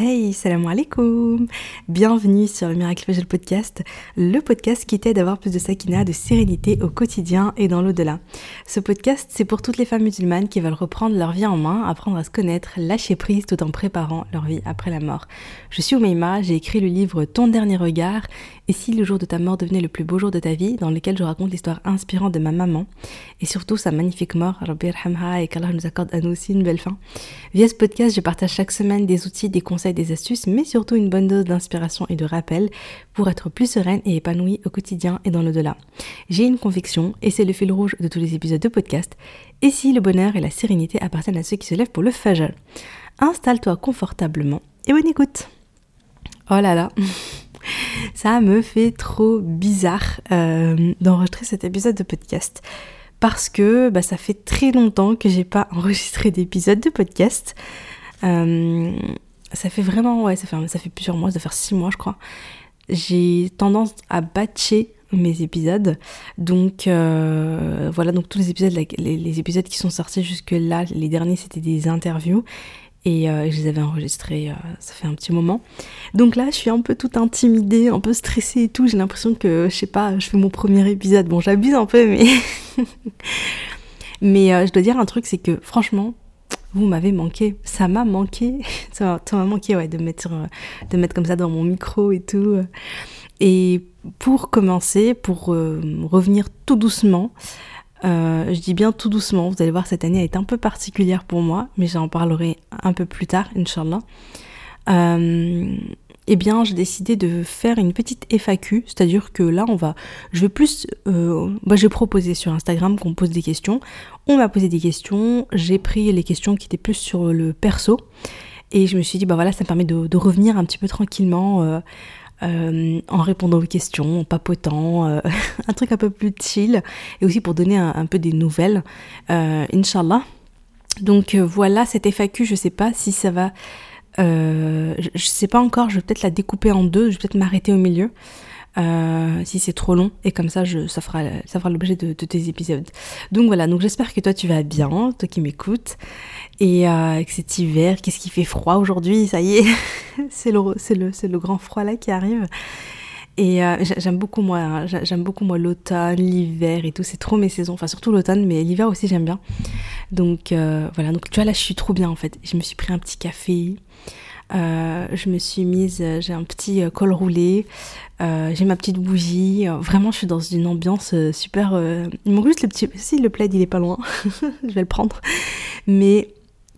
Hey, salam alaikum Bienvenue sur le Miracle Fajal Podcast, le podcast qui t'aide à avoir plus de sakina, de sérénité au quotidien et dans l'au-delà. Ce podcast, c'est pour toutes les femmes musulmanes qui veulent reprendre leur vie en main, apprendre à se connaître, lâcher prise tout en préparant leur vie après la mort. Je suis Oumeima, j'ai écrit le livre Ton dernier regard et si le jour de ta mort devenait le plus beau jour de ta vie, dans lequel je raconte l'histoire inspirante de ma maman et surtout sa magnifique mort, Rabbi et qu'Allah nous accorde à nous aussi une belle fin. Via ce podcast, je partage chaque semaine des outils, des conseils, des astuces, mais surtout une bonne dose d'inspiration et de rappel pour être plus sereine et épanouie au quotidien et dans le-delà. J'ai une conviction, et c'est le fil rouge de tous les épisodes de podcast, et si le bonheur et la sérénité appartiennent à ceux qui se lèvent pour le fajal? Installe-toi confortablement et bonne écoute. Oh là là ça me fait trop bizarre euh, d'enregistrer cet épisode de podcast parce que bah, ça fait très longtemps que j'ai pas enregistré d'épisode de podcast. Euh, ça fait vraiment, ouais, ça fait, ça fait plusieurs mois, ça fait six mois, je crois. J'ai tendance à batcher mes épisodes. Donc euh, voilà, donc tous les épisodes, les, épisodes qui sont sortis jusque là, les derniers c'était des interviews et euh, je les avais enregistrés, euh, ça fait un petit moment. Donc là, je suis un peu toute intimidée, un peu stressée et tout. J'ai l'impression que, je sais pas, je fais mon premier épisode. Bon, j'abuse un peu, mais mais je dois dire un truc, c'est que franchement, vous m'avez manqué, ça m'a manqué, ça m'a manqué ouais, de, mettre, de mettre comme ça dans mon micro et tout. Et pour commencer, pour euh, revenir tout doucement, euh, je dis bien tout doucement, vous allez voir cette année a été un peu particulière pour moi, mais j'en parlerai un peu plus tard, Inch'Allah. Euh, eh bien, j'ai décidé de faire une petite FAQ, c'est-à-dire que là, on va, je vais plus, euh, bah, j'ai proposé sur Instagram qu'on pose des questions. On m'a posé des questions, j'ai pris les questions qui étaient plus sur le perso, et je me suis dit, bah voilà, ça me permet de, revenir un petit peu tranquillement euh, euh, en répondant aux questions, en papotant, un truc un peu plus chill, et aussi pour donner un, peu des nouvelles, Inch'Allah. Donc voilà, cette FAQ, je sais pas si ça va euh, je, sais pas encore, je vais peut-être la découper en deux, je vais peut-être m'arrêter au milieu. Euh, si c'est trop long et comme ça je, ça fera, ça fera l'objet de, tes épisodes. Donc voilà, donc j'espère que toi tu vas bien, toi qui m'écoutes et euh, que cet hiver, qu'est-ce qui fait froid aujourd'hui, ça y est, c'est le, le, c'est le grand froid là qui arrive. Et euh, j'aime beaucoup moi, hein, j'aime beaucoup moi l'automne, l'hiver et tout, c'est trop mes saisons, enfin surtout l'automne, mais l'hiver aussi j'aime bien. Donc voilà, donc tu vois là je suis trop bien en fait. Je me suis pris un petit café, euh, je me suis mise, euh, j'ai un petit euh, col roulé, j'ai ma petite bougie. vraiment, je suis dans une ambiance super. il manque juste le petit. Si le plaid, il est pas loin, je vais le prendre. Mais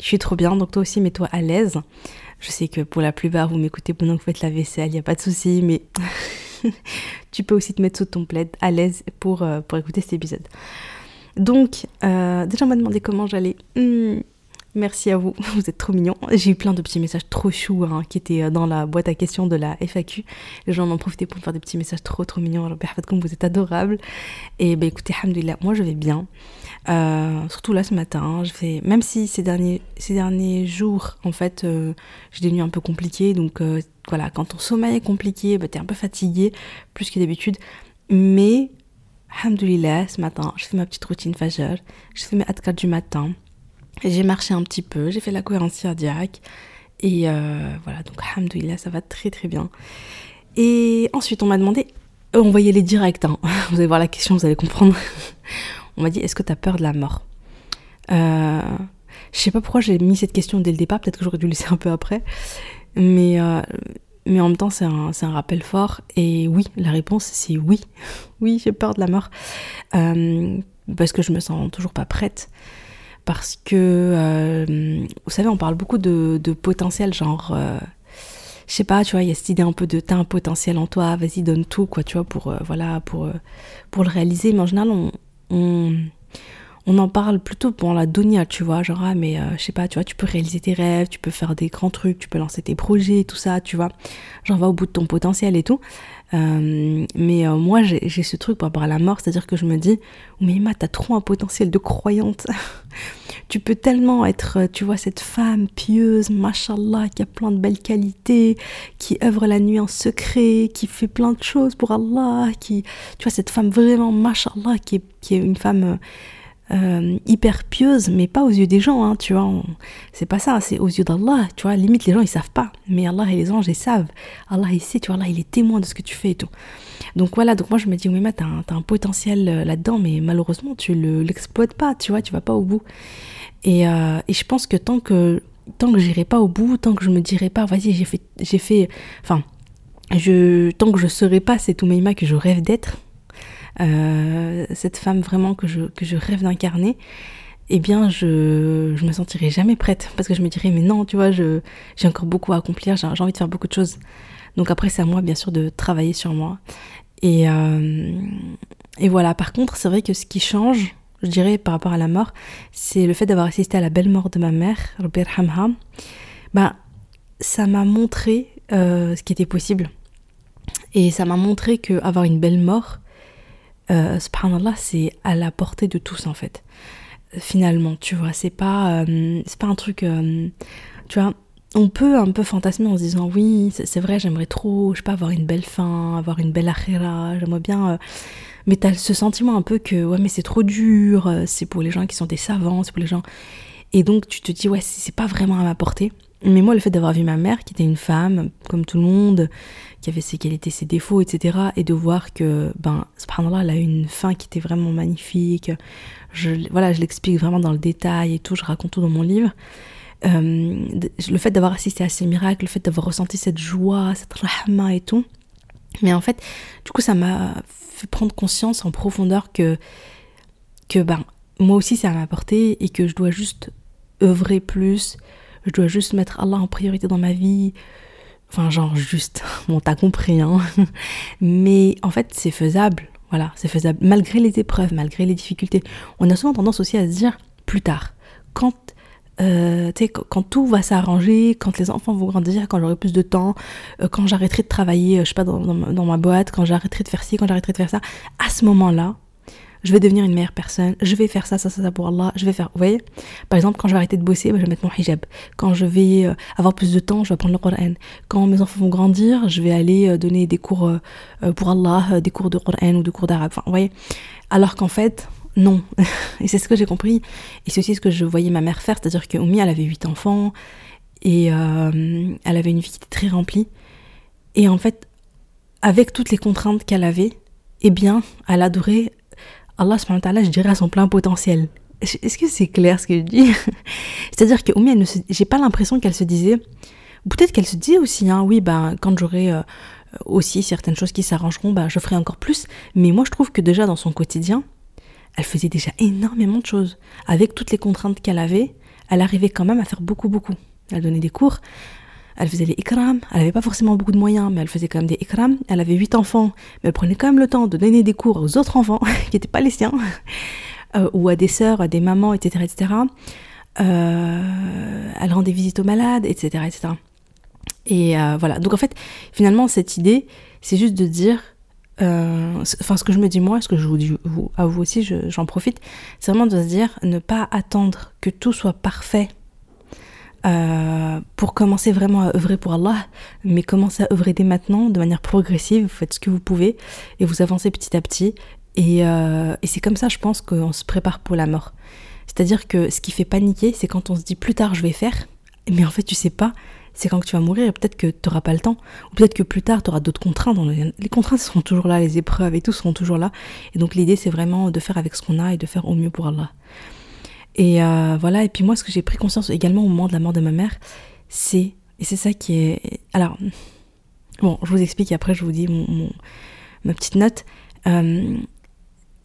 je suis trop bien, donc toi aussi, mets-toi à l'aise. Je sais que pour la plupart, vous m'écoutez pendant que vous faites la vaisselle, il n'y a pas de souci, mais tu peux aussi te mettre sous ton plaid à l'aise pour, pour écouter cet épisode. Donc, déjà, on m'a demandé comment j'allais. Hmm, Merci à vous, vous êtes trop mignons. J'ai eu plein de petits messages trop choux hein, qui étaient euh, dans la boîte à questions de la FAQ. Les gens en ont profité pour me faire des petits messages trop trop mignons. Comme vous êtes adorables. Et ben écoutez, alhamdoulilah, moi je vais bien. Euh, surtout là ce matin, je fais, même si ces derniers, ces derniers jours, en fait, euh, j'ai des nuits un peu compliquées. Donc voilà, quand ton sommeil est compliqué, bah, t'es un peu fatigué, plus que d'habitude. Mais, alhamdoulilah, ce matin, je fais ma petite routine fajr, je fais mes adkar du matin. J'ai marché un petit peu, j'ai fait la cohérence cardiaque. Et euh, voilà, donc alhamdoulilah, ça va très très bien. Et ensuite, on m'a demandé, euh, on voyait les directs, hein. vous allez voir la question, vous allez comprendre. on m'a dit, est-ce que tu as peur de la mort? Euh, Je sais pas pourquoi j'ai mis cette question dès le départ, peut-être que j'aurais dû laisser un peu après. Mais, euh, mais en même temps, c'est un, un, rappel fort. Et oui, la réponse, c'est oui. oui, j'ai peur de la mort. parce que je me sens toujours pas prête parce que, euh, vous savez, on parle beaucoup de, potentiel, genre, euh, je sais pas, tu vois, il y a cette idée un peu de t'as un potentiel en toi, vas-y, donne tout, quoi, tu vois, pour, euh, voilà, pour, pour le réaliser. Mais en général, on, on, on en parle plutôt pour la donia, tu vois, genre, ah, mais je sais pas, tu vois, tu peux réaliser tes rêves, tu peux faire des grands trucs, tu peux lancer tes projets, tout ça, tu vois, genre, va au bout de ton potentiel et tout. Euh, mais euh, moi, j'ai ce truc par rapport à la mort, c'est-à-dire que je me dis, mais Emma, t'as trop un potentiel de croyante. tu peux tellement être, euh, tu vois, cette femme pieuse, mashallah, qui a plein de belles qualités, qui œuvre la nuit en secret, qui fait plein de choses pour Allah, qui, tu vois, cette femme vraiment, mashallah, qui est, une femme hyper pieuse, mais pas aux yeux des gens, hein, tu vois. C'est pas ça, c'est aux yeux d'Allah, tu vois. Limite, les gens, ils savent pas. Mais Allah et les anges, ils savent. Allah, il sait, tu vois. Allah, il est témoin de ce que tu fais et tout. Donc voilà, donc moi, je me dis, oui, mais t'as un, un potentiel euh, là-dedans, mais malheureusement, tu le, l'exploites pas, tu vois, tu vas pas au bout. Et, euh, et je pense que tant que tant que j'irai pas au bout, tant que je me dirai pas, vas-y, j'ai fait, j'ai fait, enfin, je, tant que je serai pas cette Oumaima que je rêve d'être, euh, cette femme vraiment que je, rêve d'incarner, eh bien, je, je me sentirai jamais prête parce que je me dirais, mais non, tu vois, j'ai encore beaucoup à accomplir, j'ai, envie de faire beaucoup de choses. Donc après, c'est à moi, bien sûr, de travailler sur moi. Et, euh, et voilà, par contre, c'est vrai que ce qui change, je dirais, par rapport à la mort, c'est le fait d'avoir assisté à la belle mort de ma mère, Robert Hamha. Ben, ça m'a montré euh, ce qui était possible. Et ça m'a montré que avoir une belle mort, euh, subhanallah, c'est à la portée de tous en fait. Finalement, tu vois, c'est pas, euh, c'est pas un truc, euh, tu vois, on peut un peu fantasmer en se disant oui, c'est vrai, j'aimerais trop, je sais pas, avoir une belle fin, avoir une belle akhira, j'aimerais bien. mais t'as ce sentiment un peu que ouais, mais c'est trop dur, c'est pour les gens qui sont des savants, c'est pour les gens. Et donc tu te dis ouais, c'est pas vraiment à ma portée. Mais moi, le fait d'avoir vu ma mère, qui était une femme, comme tout le monde, qui avait ses qualités, ses défauts, etc., et de voir que, ben, subhanallah, elle a une fin qui était vraiment magnifique. Je, voilà, je l'explique vraiment dans le détail et tout, je raconte tout dans mon livre. Euh, le fait d'avoir assisté à ces miracles, le fait d'avoir ressenti cette joie, cette rahma et tout. Mais en fait, du coup, ça m'a fait prendre conscience en profondeur que, que ben, moi aussi, ça m'a apporté et que je dois juste œuvrer plus, je dois juste mettre Allah en priorité dans ma vie. Enfin, genre juste, bon, t'as compris, hein. Mais en fait, c'est faisable. Voilà, c'est faisable. Malgré les épreuves, malgré les difficultés. On a souvent tendance aussi à se dire plus tard. Quand, euh, quand tout va s'arranger, quand les enfants vont grandir, quand j'aurai plus de temps, euh, quand j'arrêterai de travailler, euh, je sais pas, dans, dans ma boîte, quand j'arrêterai de faire ci, quand j'arrêterai de faire ça, à ce moment-là, je vais devenir une meilleure personne, je vais faire ça, ça, ça, ça pour Allah, je vais faire, vous voyez? Par exemple, quand je vais arrêter de bosser, bah, je vais mettre mon hijab. Quand je vais euh, avoir plus de temps, je vais apprendre le Coran. Quand mes enfants vont grandir, je vais aller euh, donner des cours euh, pour Allah, des cours de Coran ou des cours d'arabe, enfin, vous voyez? Alors qu'en fait, non. et c'est ce que j'ai compris. Et c'est aussi ce que je voyais ma mère faire, c'est-à-dire que elle avait huit enfants, et elle avait une vie qui était très remplie. Et en fait, avec toutes les contraintes qu'elle avait, eh bien, elle adorait Allah je dirais à son plein potentiel. Est-ce que c'est clair ce que je dis? C'est-à-dire que Oumi, j'ai pas l'impression qu'elle se disait, peut-être qu'elle se disait aussi, hein, oui, ben, quand j'aurai euh, aussi certaines choses qui s'arrangeront, ben, je ferai encore plus. Mais moi, je trouve que déjà dans son quotidien, elle faisait déjà énormément de choses. Avec toutes les contraintes qu'elle avait, elle arrivait quand même à faire beaucoup, beaucoup. Elle donnait des cours, elle faisait les ikram, elle n'avait pas forcément beaucoup de moyens, mais elle faisait quand même des ikram. Elle avait huit enfants, mais elle prenait quand même le temps de donner des cours aux autres enfants, qui n'étaient pas les siens, euh, ou à des sœurs, à des mamans, etc. etc. Euh, elle rendait visite aux malades, etc. etc. Et euh, voilà, donc en fait, finalement, cette idée, c'est juste de dire, enfin ce que je me dis moi, ce que je vous dis à vous aussi, j'en profite, c'est vraiment de se dire, ne pas attendre que tout soit parfait euh, pour commencer vraiment à œuvrer pour Allah, mais commencer à œuvrer dès maintenant de manière progressive, vous faites ce que vous pouvez et vous avancez petit à petit. Et, euh, et c'est comme ça, je pense, qu'on se prépare pour la mort. C'est-à-dire que ce qui fait paniquer, c'est quand on se dit plus tard je vais faire, mais en fait tu sais pas, c'est quand tu vas mourir et peut-être que tu n'auras pas le temps, ou peut-être que plus tard tu auras d'autres contraintes. Les contraintes seront toujours là, les épreuves et tout seront toujours là. Et donc l'idée c'est vraiment de faire avec ce qu'on a et de faire au mieux pour Allah. Et euh, voilà, et puis moi, ce que j'ai pris conscience également au moment de la mort de ma mère, c'est, et c'est ça qui est... Alors, bon, je vous explique et après je vous dis mon, ma petite note. Euh,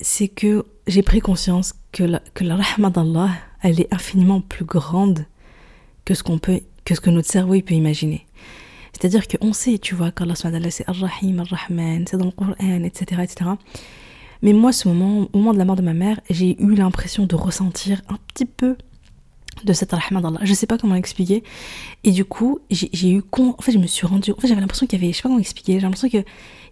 c'est que j'ai pris conscience que la, que la rahma d'Allah, elle est infiniment plus grande que ce qu'on peut, que ce que notre cerveau il peut imaginer. C'est-à-dire qu'on sait, tu vois, qu'Allah c'est Ar-Rahim, Ar-Rahman, c'est dans le Coran, etc., etc. Mais moi, ce moment, au moment de la mort de ma mère, j'ai eu l'impression de ressentir un petit peu de cette rahma d'Allah. Je sais pas comment l'expliquer. Et du coup, j'ai eu con... En fait, je me suis rendue... En fait, j'avais l'impression qu'il y avait... Je sais pas comment expliquer. J'ai l'impression qu'il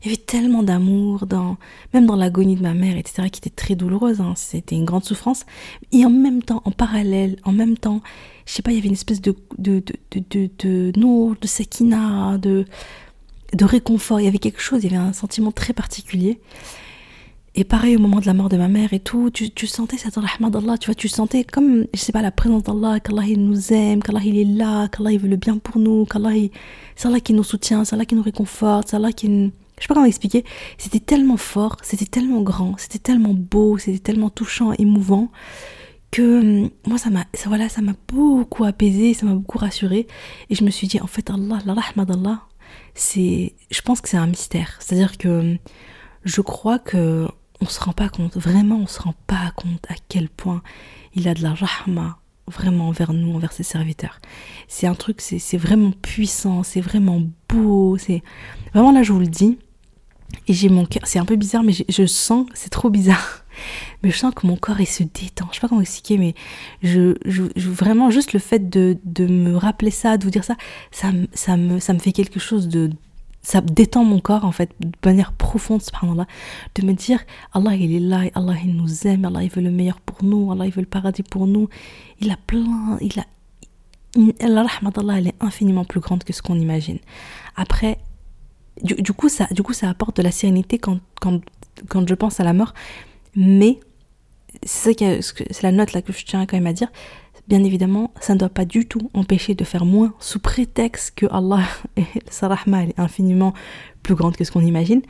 y avait tellement d'amour, dans... même dans l'agonie de ma mère, etc., qui était très douloureuse. Hein. C'était une grande souffrance. Et en même temps, en parallèle, en même temps, je sais pas, il y avait une espèce de... de... de... de... de, de, de sakina, de... de réconfort. Il y avait quelque chose, il y avait un sentiment très particulier. Et pareil au moment de la mort de ma mère et tout, tu, tu sentais cette rahma d'Allah, tu vois, tu sentais comme, je sais pas, la présence d'Allah, qu'Allah il nous aime, qu'Allah il est là, qu'Allah il veut le bien pour nous, qu'Allah c'est Allah qui nous soutient, c'est Allah qui nous réconforte, c'est Allah qui... Je sais pas comment expliquer, c'était tellement fort, c'était tellement grand, c'était tellement beau, c'était tellement touchant, émouvant, que hum, moi ça m'a ça, voilà, ça m'a beaucoup apaisé, ça m'a beaucoup rassuré et je me suis dit en fait Allah, la rahma d'Allah, c'est je pense que c'est un mystère. C'est-à-dire que hum, je crois que on se rend pas compte, vraiment on se rend pas compte à quel point il a de la rahma vraiment envers nous, envers ses serviteurs. C'est un truc, c'est vraiment puissant, c'est vraiment beau, c'est vraiment là je vous le dis. Et j'ai mon cœur, c'est un peu bizarre, mais je sens, c'est trop bizarre. Mais je sens que mon corps il se détend. Je sais pas comment expliquer, mais je, je, vraiment juste le fait de, de, me rappeler ça, de vous dire ça, ça, ça, me, ça me fait quelque chose de ça détend mon corps en fait de manière profonde subhanallah de me dire Allah il est là Allah il nous aime Allah il veut le meilleur pour nous Allah il veut le paradis pour nous. Il a plein il a la rahmat d'Allah elle est infiniment plus grande que ce qu'on imagine. Après du, coup ça du coup ça apporte de la sérénité quand, quand, quand je pense à la mort. Mais c'est la note là que je tiens quand même à dire Bien évidemment, ça ne doit pas du tout empêcher de faire moins sous prétexte que Allah et sa rahma est infiniment plus grande que ce qu'on imagine.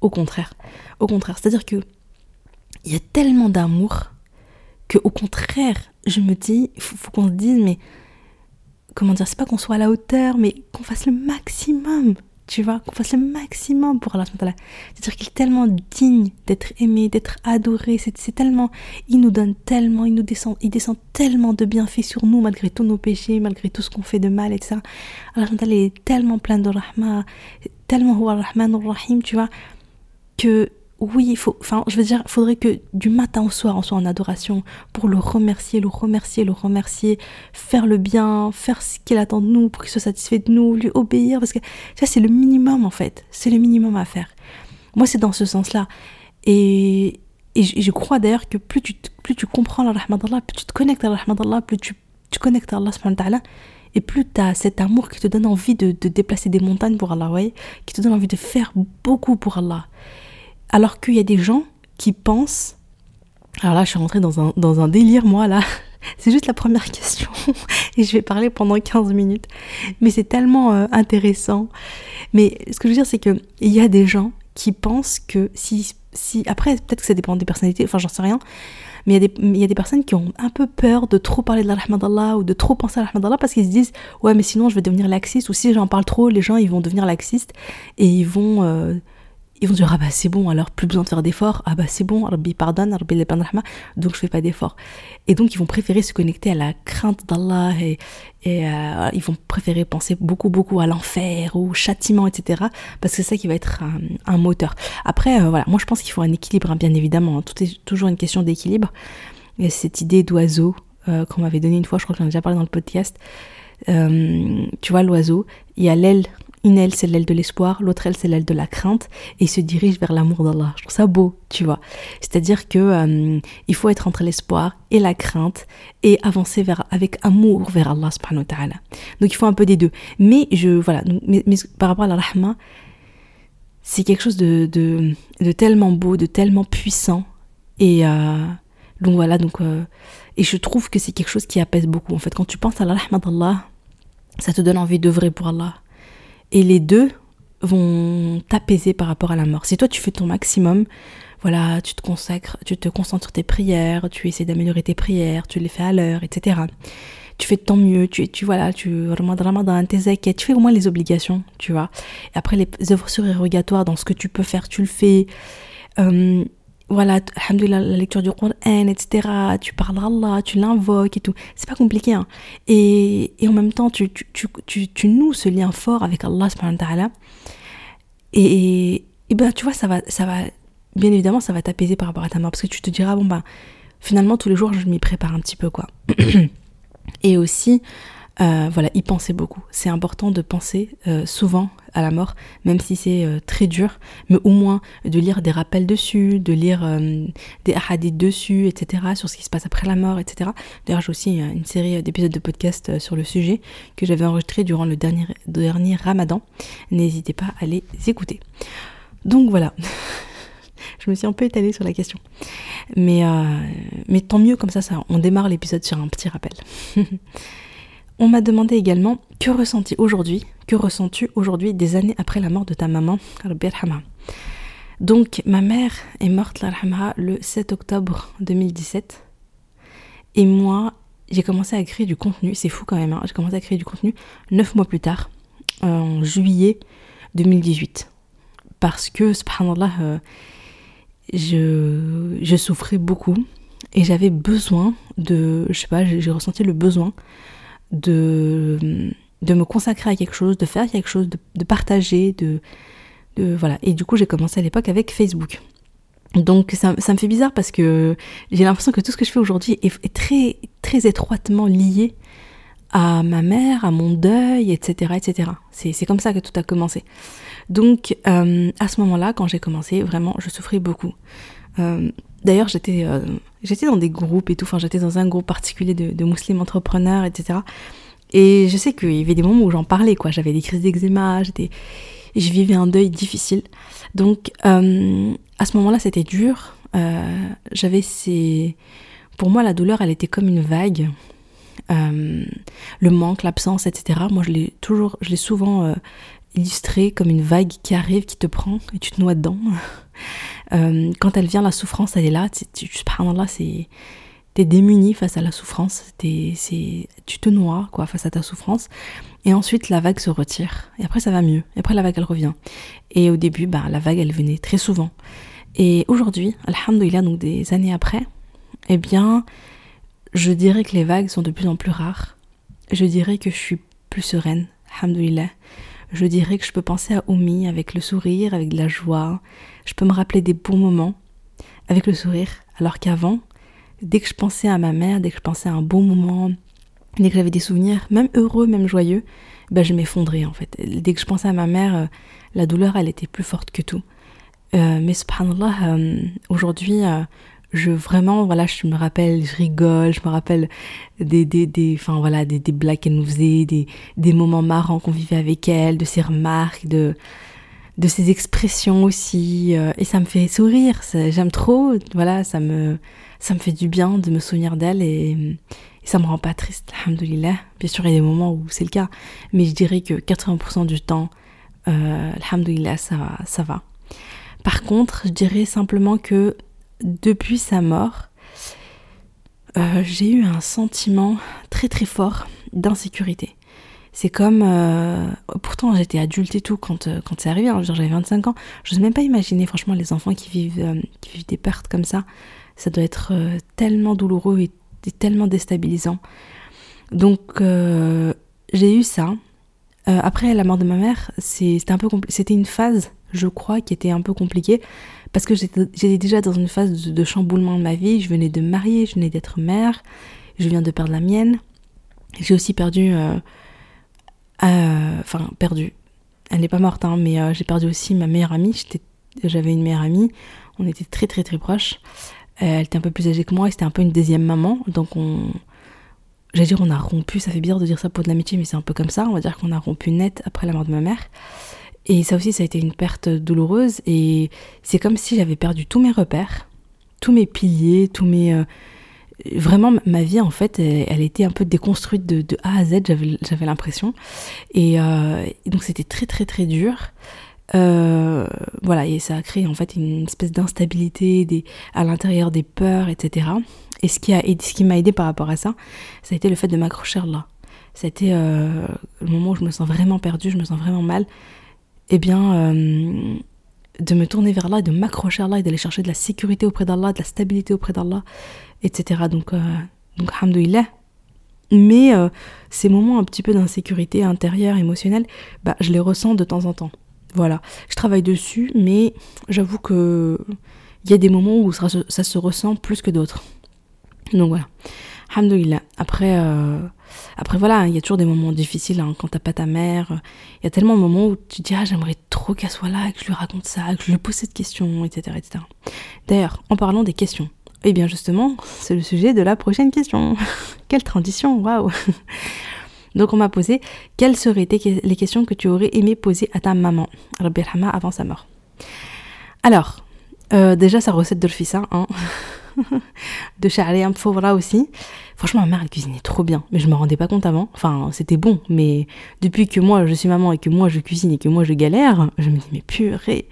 Au contraire. Au contraire. C'est-à-dire que il y a tellement d'amour que au contraire, je me dis, il faut, qu'on se dise, mais comment dire, c'est pas qu'on soit à la hauteur, mais qu'on fasse le maximum tu vois, qu'on fasse le maximum pour Allah. C'est-à-dire qu'il est tellement digne d'être aimé, d'être adoré. C'est tellement, il nous donne tellement, il nous descend, il descend tellement de bienfaits sur nous malgré tous nos péchés, malgré tout ce qu'on fait de mal et ça. Allah est tellement plein de rahma, tellement rahman rahim, tu vois, que oui, il faut, enfin, je veux dire, faudrait que du matin au soir, on soit en adoration pour le remercier, le remercier, le remercier, faire le bien, faire ce qu'il attend de nous pour qu'il soit satisfait de nous, lui obéir, parce que ça, c'est le minimum en fait. C'est le minimum à faire. Moi, c'est dans ce sens-là. Et, et, je, crois d'ailleurs que plus tu, plus tu comprends la rahmat d'Allah, plus tu te connectes à la rahmat d'Allah, plus tu, tu connectes à Allah et plus tu as cet amour qui te donne envie de, de déplacer des montagnes pour Allah, ouais, qui te donne envie de faire beaucoup pour Allah. Alors qu'il y a des gens qui pensent. Alors là, je suis rentrée dans un, dans un délire, moi, là. C'est juste la première question. Et je vais parler pendant 15 minutes. Mais c'est tellement euh, intéressant. Mais ce que je veux dire, c'est qu'il y a des gens qui pensent que si. si après, peut-être que ça dépend des personnalités, enfin, j'en sais rien. Mais il y, a des, il y, a des, personnes qui ont un peu peur de trop parler de la d'Allah ou de trop penser à la parce qu'ils se disent Ouais, mais sinon je vais devenir laxiste. Ou si j'en parle trop, les gens ils vont devenir laxistes et ils vont. Euh, ils vont dire ah bah c'est bon alors plus besoin de faire d'efforts. Ah bah c'est bon Rabbi pardonne Rabbi rahma donc je fais pas d'efforts. Et donc ils vont préférer se connecter à la crainte d'Allah et, et euh, ils vont préférer penser beaucoup beaucoup à l'enfer au châtiment etc parce que c'est ça qui va être un, moteur. Après euh, voilà moi je pense qu'il faut un équilibre hein, bien évidemment hein. tout est toujours une question d'équilibre. Et cette idée d'oiseau euh, qu'on m'avait donnée une fois je crois que j'en ai déjà parlé dans le podcast tu vois l'oiseau il y a l'aile une aile, c'est l'aile de l'espoir, l'autre aile, c'est l'aile de la crainte, et se dirige vers l'amour d'Allah. Je trouve ça beau, tu vois. C'est-à-dire que euh, il faut être entre l'espoir et la crainte, et avancer vers, avec amour vers Allah subhanahu wa ta'ala. Donc il faut un peu des deux. Mais je, voilà, mais, par rapport à la rahma, c'est quelque chose de, de, tellement beau, de tellement puissant, et euh, donc voilà, donc, euh, et je trouve que c'est quelque chose qui apaise beaucoup. En fait, quand tu penses à la rahma d'Allah, ça te donne envie d'œuvrer pour Allah et les deux vont t'apaiser par rapport à la mort. Si toi tu fais ton maximum, voilà, tu te consacres, tu te concentres sur tes prières, tu essaies d'améliorer tes prières, tu les fais à l'heure, etc. Tu fais de ton mieux, tu, tu voilà, tu ramadan, tes zakat, tu fais au moins les obligations, tu vois. Et après les œuvres surérogatoires, dans ce que tu peux faire, tu le fais. Euh, voilà, la lecture du Coran, etc. Tu parles d'Allah, tu l'invoques et tout. C'est pas compliqué. Hein. Et, et, en même temps, tu, tu, tu, tu, noues ce lien fort avec Allah Et, et ben, tu vois, ça va, ça va, bien évidemment, ça va t'apaiser par rapport à ta mort. Parce que tu te diras, bon, ben, finalement, tous les jours, je m'y prépare un petit peu, quoi. et aussi, euh, voilà, y penser beaucoup. C'est important de penser euh, souvent à la mort, même si c'est euh, très dur, mais au moins de lire des rappels dessus, de lire des hadiths dessus, etc., sur ce qui se passe après la mort, etc. D'ailleurs, j'ai aussi une série d'épisodes de podcast sur le sujet que j'avais enregistré durant le dernier, dernier ramadan. N'hésitez pas à les écouter. Donc voilà. je me suis un peu étalée sur la question. Mais, mais tant mieux, comme ça, ça on démarre l'épisode sur un petit rappel. on m'a demandé également que ressens-tu aujourd'hui? Que ressens-tu aujourd'hui des années après la mort de ta maman? Donc, ma mère est morte le 7 octobre 2017. Et moi, j'ai commencé à créer du contenu, c'est fou quand même, hein. j'ai commencé à créer du contenu neuf mois plus tard, en juillet 2018 parce que, subhanallah, euh, je, je souffrais beaucoup et j'avais besoin de, je sais pas, j'ai ressenti le besoin de, de me consacrer à quelque chose, de faire quelque chose, de, partager, de, voilà. Et du coup, j'ai commencé à l'époque avec Facebook. Donc ça, ça, me fait bizarre parce que j'ai l'impression que tout ce que je fais aujourd'hui est, est, très, très étroitement lié à ma mère, à mon deuil, etc. etc. C'est comme ça que tout a commencé. Donc euh, à ce moment-là, quand j'ai commencé, vraiment, je souffrais beaucoup. Euh, D'ailleurs, j'étais euh, j'étais dans des groupes et tout, enfin j'étais dans un groupe particulier de, de musulmans entrepreneurs, etc. Et je sais qu'il y avait des moments où j'en parlais, quoi. J'avais des crises d'eczéma, j'étais, je vivais un deuil difficile. Donc euh, à ce moment-là, c'était dur. Euh, j'avais ces, pour moi, la douleur, elle était comme une vague. Le manque, l'absence, etc. Moi, je l'ai toujours, je l'ai souvent euh, illustré comme une vague qui arrive, qui te prend et tu te noies dedans. Euh, quand elle vient, la souffrance, elle est là. Tu, là, c'est t'es démuni face à la souffrance. c'est, tu te noies quoi face à ta souffrance. Et ensuite, la vague se retire. Et après, ça va mieux. Et après, la vague, elle revient. Et au début, bah, la vague, elle venait très souvent. Et aujourd'hui, alhamdoulilah, donc des années après, eh bien, je dirais que les vagues sont de plus en plus rares. Je dirais que je suis plus sereine, alhamdoulilah. Je dirais que je peux penser à Oumi avec le sourire, avec de la joie. Je peux me rappeler des bons moments avec le sourire. Alors qu'avant, dès que je pensais à ma mère, dès que je pensais à un bon moment, dès que j'avais des souvenirs, même heureux, même joyeux, ben je m'effondrais en fait. Dès que je pensais à ma mère, euh, la douleur, elle était plus forte que tout. Euh, mais subhanallah, euh, aujourd'hui, je vraiment voilà je me rappelle je rigole je me rappelle des des des enfin voilà des, des blagues qu'elle nous faisait des des moments marrants qu'on vivait avec elle de ses remarques de de ses expressions aussi euh, et ça me fait sourire j'aime trop voilà ça me ça me fait du bien de me souvenir d'elle et, et, ça me rend pas triste alhamdoulilah. Bien sûr il y a des moments où c'est le cas mais je dirais que 80% du temps euh, alhamdoulilah ça ça va. Par contre je dirais simplement que depuis sa mort, euh, j'ai eu un sentiment très très fort d'insécurité. C'est comme... Euh, pourtant j'étais adulte et tout quand, euh, quand c'est arrivé, hein, j'avais 25 ans. Je n'ose même pas imaginer franchement les enfants qui vivent, qui vivent des pertes comme ça. Ça doit être tellement douloureux et, tellement déstabilisant. Donc j'ai eu ça. après la mort de ma mère, c'était un peu c'était une phase, je crois, qui était un peu compliquée parce que j'étais déjà dans une phase de, chamboulement de ma vie. Je venais de marier, je venais d'être mère, je viens de perdre la mienne. J'ai aussi perdu. Euh, euh, enfin, perdu. Elle n'est pas morte, hein, mais euh, j'ai perdu aussi ma meilleure amie. J'avais une meilleure amie. On était très très très proches. elle était un peu plus âgée que moi et c'était un peu une deuxième maman. Donc on. J'allais dire on a rompu, ça fait bizarre de dire ça pour de l'amitié, mais c'est un peu comme ça. On va dire qu'on a rompu net après la mort de ma mère. Et ça aussi, ça a été une perte douloureuse. Et c'est comme si j'avais perdu tous mes repères, tous mes piliers, tous mes... Euh, vraiment, ma vie, en fait, elle, était un peu déconstruite de, A à Z, j'avais l'impression. Et, euh, donc, c'était très, très, très dur. Euh, voilà, et ça a créé en fait une espèce d'instabilité à l'intérieur des peurs, etc. Et ce qui, m'a aidé par rapport à ça, ça a été le fait de m'accrocher là. Été euh, le moment où je me sens vraiment perdue, je me sens vraiment mal eh bien, euh, de me tourner vers Allah, de m'accrocher à Allah et d'aller chercher de la sécurité auprès d'Allah, de la stabilité auprès d'Allah, etc. Donc, euh, donc. Mais euh, ces moments un petit peu d'insécurité intérieure, émotionnelle, bah, je les ressens de temps en temps. Voilà, je travaille dessus, mais j'avoue que il y a des moments où ça, ça se ressent plus que d'autres. Donc voilà. Alhamdoulilah. Après, euh, après voilà, il y a toujours des moments difficiles hein, quand t'as pas ta mère. Il y a tellement de moments où tu dis, ah, j'aimerais trop qu'elle soit là, que je lui raconte ça, que je lui pose cette question, etc. etc. D'ailleurs, en parlant des questions, eh bien justement, c'est le sujet de la prochaine question. Quelle transition, waouh Donc on m'a posé, quelles seraient les questions que tu aurais aimé poser à ta maman, Rabbi avant sa mort Alors, Euh, déjà, sa recette de hein. de Charlie Fovra aussi. Franchement, ma mère, elle cuisinait trop bien. Mais je me rendais pas compte avant. Enfin, c'était bon. Mais depuis que moi, je suis maman et que moi, je cuisine et que moi, je galère, je me dis, mais purée,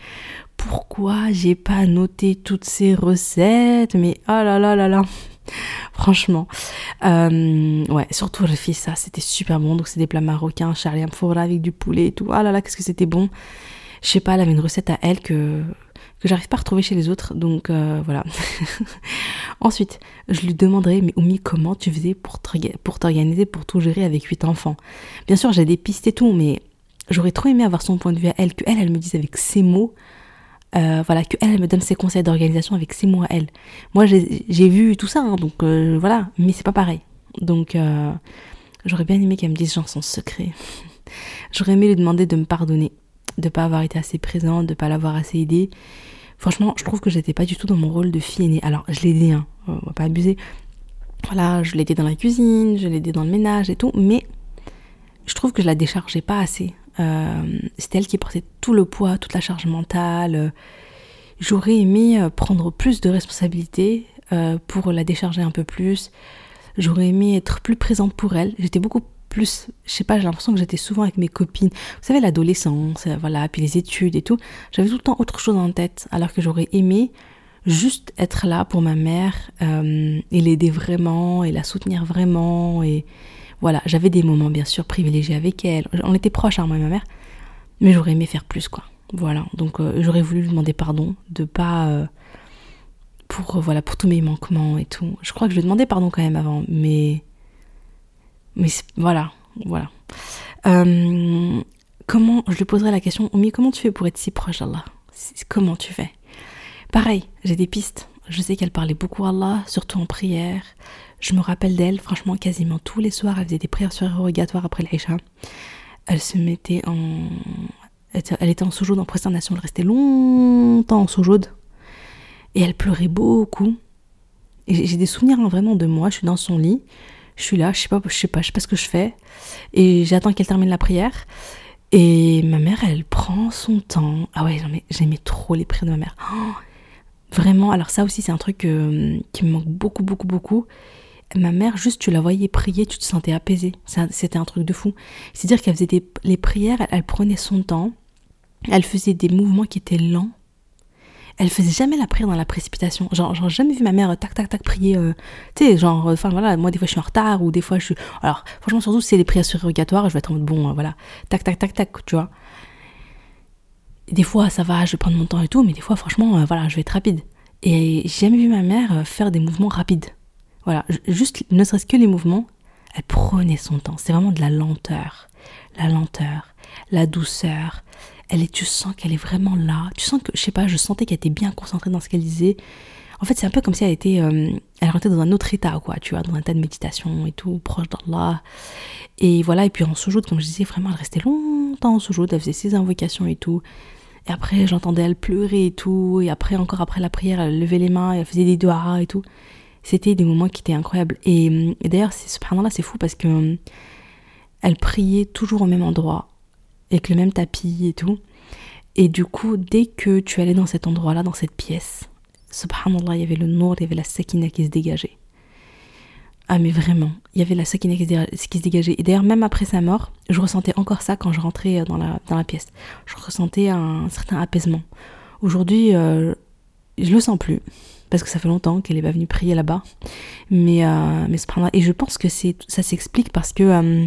pourquoi j'ai pas noté toutes ces recettes? Mais oh là là là là Franchement. Euh, ouais, surtout j'ai fait ça, c'était super bon. Donc c'est des plats marocains, Charlie Amphora avec du poulet et tout. Ah là là, qu'est-ce que c'était bon. Je sais pas, elle avait une recette à elle que, que j'arrive pas à retrouver chez les autres. Donc euh, voilà. Ensuite, je lui demanderai, mais Oumi, comment tu faisais pour t'organiser, pour tout gérer avec huit enfants? Bien sûr, j'ai des pistes et tout, mais j'aurais trop aimé avoir son point de vue à elle, que elle, elle me dise avec ses mots euh, voilà, que elle, me donne ses conseils d'organisation avec ses mots à elle. Moi, j'ai vu tout ça, hein, donc euh, voilà, mais c'est pas pareil. Donc, j'aurais bien aimé qu'elle me dise genre son secret. j'aurais aimé lui demander de me pardonner, de pas avoir été assez présente, de pas l'avoir assez aidée. Franchement, je trouve que j'étais pas du tout dans mon rôle de fille aînée. Alors, je l'ai aidée, hein, on va pas abuser. Voilà, je l'ai aidée dans la cuisine, je l'ai aidée dans le ménage et tout, mais je trouve que je la déchargeais pas assez. Euh, c'était elle qui portait tout le poids, toute la charge mentale. J'aurais aimé euh, prendre plus de responsabilités euh, pour la décharger un peu plus. J'aurais aimé être plus présente pour elle. J'étais beaucoup plus, je sais pas, j'ai l'impression que j'étais souvent avec mes copines. Vous savez, l'adolescence, voilà, puis les études et tout. J'avais tout le temps autre chose en tête, alors que j'aurais aimé juste être là pour ma mère et l'aider vraiment et la soutenir vraiment et, voilà, j'avais des moments bien sûr privilégiés avec elle. On était proches, hein, moi et ma mère. Mais j'aurais aimé faire plus, quoi. Voilà, donc euh, j'aurais voulu lui demander pardon de pas. Euh, pour, euh, voilà, pour tous mes manquements et tout. Je crois que je lui ai demandé pardon quand même avant, mais. Mais voilà, voilà. comment. Je lui poserai la question Oumi, comment tu fais pour être si proche d'Allah? Comment tu fais? Pareil, j'ai des pistes. Je sais qu'elle parlait beaucoup à Allah, surtout en prière. Je me rappelle d'elle, franchement, quasiment tous les soirs, elle faisait des prières surrogatoires après l'Aïcha. Elle se mettait en. Elle était en soujoude, en prosternation, elle restait longtemps en soujoude. Et elle pleurait beaucoup. J'ai des souvenirs hein, vraiment de moi, je suis dans son lit, je suis là, je sais pas, je sais pas, je sais pas ce que je fais. Et j'attends qu'elle termine la prière. Et ma mère, elle prend son temps. Ah ouais, j'aimais trop les prières de ma mère. Vraiment, alors ça aussi, c'est un truc euh, qui me manque beaucoup, beaucoup, beaucoup ma mère, juste tu la voyais prier, tu te sentais apaisé. C'était un truc de fou. C'est-à-dire qu'elle faisait des, les prières, elle, prenait son temps, elle faisait des mouvements qui étaient lents. Elle faisait jamais la prière dans la précipitation. Genre, j'ai jamais vu ma mère tac tac tac prier. Euh, tu sais, genre, enfin voilà, moi des fois je suis en retard ou des fois je suis. Alors, franchement, surtout si c'est des prières surrogatoires, je vais être en mode bon, euh, voilà, tac tac tac tac, tu vois. des fois ça va, je vais prendre mon temps et tout, mais des fois, franchement, euh, voilà, je vais être rapide. Et j'ai jamais vu ma mère faire des mouvements rapides. Voilà, juste ne serait-ce que les mouvements, elle prenait son temps. C'est vraiment de la lenteur, la lenteur, la douceur. Elle tu sens qu'elle est vraiment là. Tu sens que, je sais pas, je sentais qu'elle était bien concentrée dans ce qu'elle disait. En fait, c'est un peu comme si elle était, euh, elle rentrait dans un autre état, quoi, tu vois, dans un état de méditation et tout, proche d'Allah. Et voilà, et puis en soujoud, comme je disais, vraiment, elle restait longtemps en soujoud, elle faisait ses invocations et tout. Et après, j'entendais elle pleurer et tout. Et après, encore après la prière, elle levait les mains, et elle faisait des doigts et tout c'était des moments qui étaient incroyables. Et, d'ailleurs, là c'est fou parce que elle priait toujours au même endroit, avec le même tapis et tout. Et du coup, dès que tu allais dans cet endroit-là, dans cette pièce, subhanallah, il y avait le nour, il y avait la sakina qui se dégageait. Ah mais vraiment, il y avait la sakina qui se dégageait. Et d'ailleurs, même après sa mort, je ressentais encore ça quand je rentrais dans la, dans la pièce. Je ressentais un certain apaisement. Aujourd'hui, euh, je le sens plus parce que ça fait longtemps qu'elle est pas venue prier là-bas. Mais, euh, mais et je pense que ça s'explique parce que euh,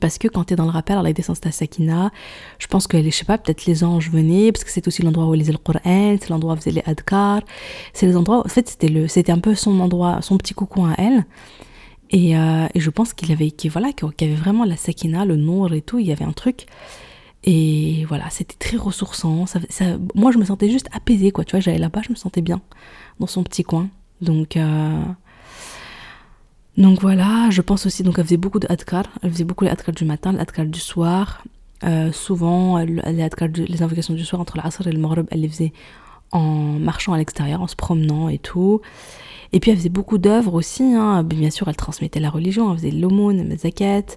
parce que quand tu es dans le rappel, elle a descente à Sakina, je pense que, je sais pas, peut-être les anges venaient, parce que c'est aussi l'endroit où elle lisait le Coran, c'est l'endroit où elle faisait les adkar, c'est les endroits, en fait, c'était le, c'était un peu son endroit, son petit cocon à elle. Et, euh, et je pense qu'il avait, qu'il, voilà, qu'il y avait vraiment la Sakina, le Nour et tout, il y avait un truc. Et voilà, c'était très ressourçant. Ça, moi, je me sentais juste apaisée, quoi. Tu vois, j'allais là-bas, je me sentais bien dans son petit coin. Donc, euh, donc voilà, je pense aussi, donc elle faisait beaucoup de adkar. Elle faisait beaucoup les adkar du matin, les adkar du soir. Euh, souvent, les, adkar les invocations du soir entre l'asr et le maghrib, elle les faisait en marchant à l'extérieur, en se promenant et tout. Et puis elle faisait beaucoup d'œuvres aussi. Hein. Bien sûr, elle transmettait la religion, elle faisait l'aumône, la zakat.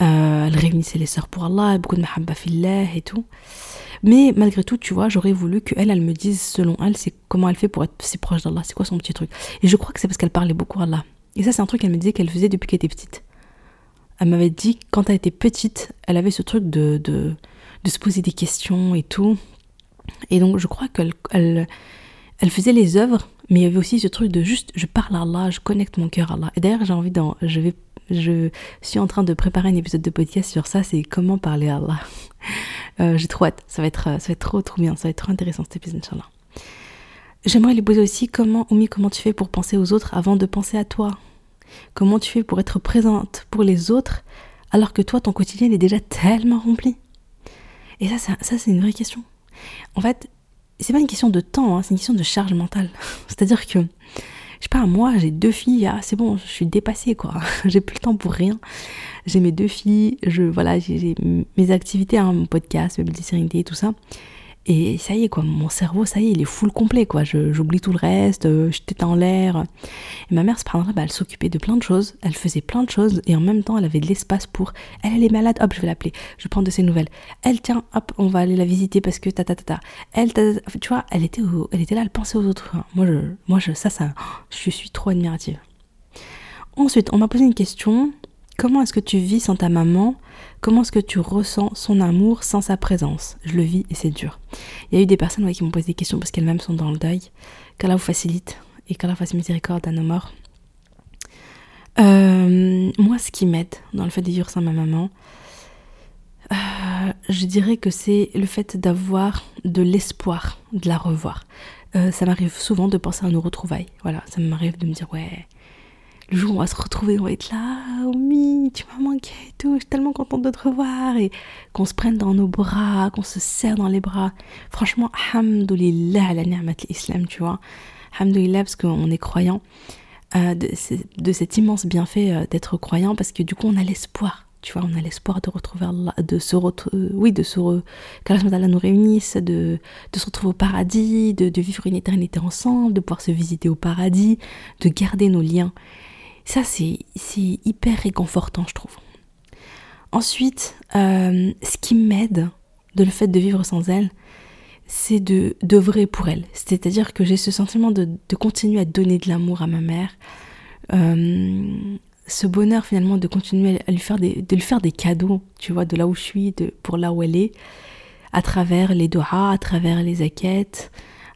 Euh, elle réunissait les sœurs pour Allah, beaucoup de mahabba fillah et tout. Mais malgré tout, tu vois, j'aurais voulu qu'elle, elle me dise, selon elle, c'est comment elle fait pour être si proche d'Allah, c'est quoi son petit truc? Et je crois que c'est parce qu'elle parlait beaucoup à Allah. Et ça, c'est un truc qu'elle me disait qu'elle faisait depuis qu'elle était petite. Elle m'avait dit, quand elle était petite, elle avait ce truc de, de, de se poser des questions et tout. Et donc, je crois qu'elle elle, elle faisait les œuvres, mais il y avait aussi ce truc de juste, je parle à Allah, je connecte mon cœur à Allah. Et d'ailleurs, j'ai envie d'en, je vais, je suis en train de préparer un épisode de podcast sur ça, c'est comment parler à Allah. Euh, j'ai trop hâte, ça va être, ça va être trop, trop bien, ça va être trop intéressant cet épisode, Inch'Allah. J'aimerais lui poser aussi comment, Oumi, comment tu fais pour penser aux autres avant de penser à toi? Comment tu fais pour être présente pour les autres alors que toi, ton quotidien est déjà tellement rempli? Et ça, c'est une vraie question. En fait, c'est pas une question de temps, hein, c'est une question de charge mentale. C'est-à-dire que, je sais pas, moi, j'ai deux filles, ah, c'est bon, je suis dépassée, quoi. j'ai plus le temps pour rien. J'ai mes deux filles, je, voilà, j'ai mes activités, hein, mon podcast, mes sérénité, tout ça. Et ça y est, quoi, mon cerveau, ça y est, il est full complet, quoi. J'oublie tout le reste, euh, je j'étais en l'air. Et ma mère, cependant, bah, elle s'occupait de plein de choses, elle faisait plein de choses, et en même temps, elle avait de l'espace pour. Elle, elle est malade, hop, je vais l'appeler, je prends de ses nouvelles. Elle, tiens, hop, on va aller la visiter parce que ta ta ta ta. Elle, tu vois, elle était, elle était là, elle pensait aux autres. Moi, je, moi je, ça, ça, je suis trop admirative. Ensuite, on m'a posé une question Comment est-ce que tu vis sans ta maman? Comment est-ce que tu ressens son amour sans sa présence? Je le vis et c'est dur. Il y a eu des personnes qui m'ont posé des questions parce qu'elles-mêmes sont dans le deuil. Qu'Allah vous facilite et qu'Allah fasse miséricorde à nos morts. Euh, moi, ce qui m'aide dans le fait de vivre sans ma maman, euh, je dirais que c'est le fait d'avoir de l'espoir de la revoir. Euh, ça m'arrive souvent de penser à nos retrouvailles. Voilà, ça m'arrive de me dire ouais, le jour où on va se retrouver, on va être là, Omi, tu m'as manqué et tout, je suis tellement contente de te revoir, et qu'on se prenne dans nos bras, qu'on se serre dans les bras. Franchement, hamdoulilah la ni'mat l'islam, tu vois. Hamdoulilah parce qu'on est croyant, euh, de, cet immense bienfait euh, d'être croyant, parce que du coup, on a l'espoir. Tu vois, on a l'espoir de retrouver Allah, de se retrouver, euh, oui, de se re, qu'Allah nous réunisse, de, de se retrouver au paradis, de, de vivre une éternité ensemble, de pouvoir se visiter au paradis, de garder nos liens. Ça, c'est hyper réconfortant, je trouve. Ensuite, euh, ce qui m'aide de le fait de vivre sans elle, c'est de d'œuvrer pour elle. C'est-à-dire que j'ai ce sentiment de, continuer à donner de l'amour à ma mère. Euh, ce bonheur finalement de continuer à lui faire des, de cadeaux, tu vois, de là où je suis, de, pour là où elle est, à travers les doigts, à travers les aquettes,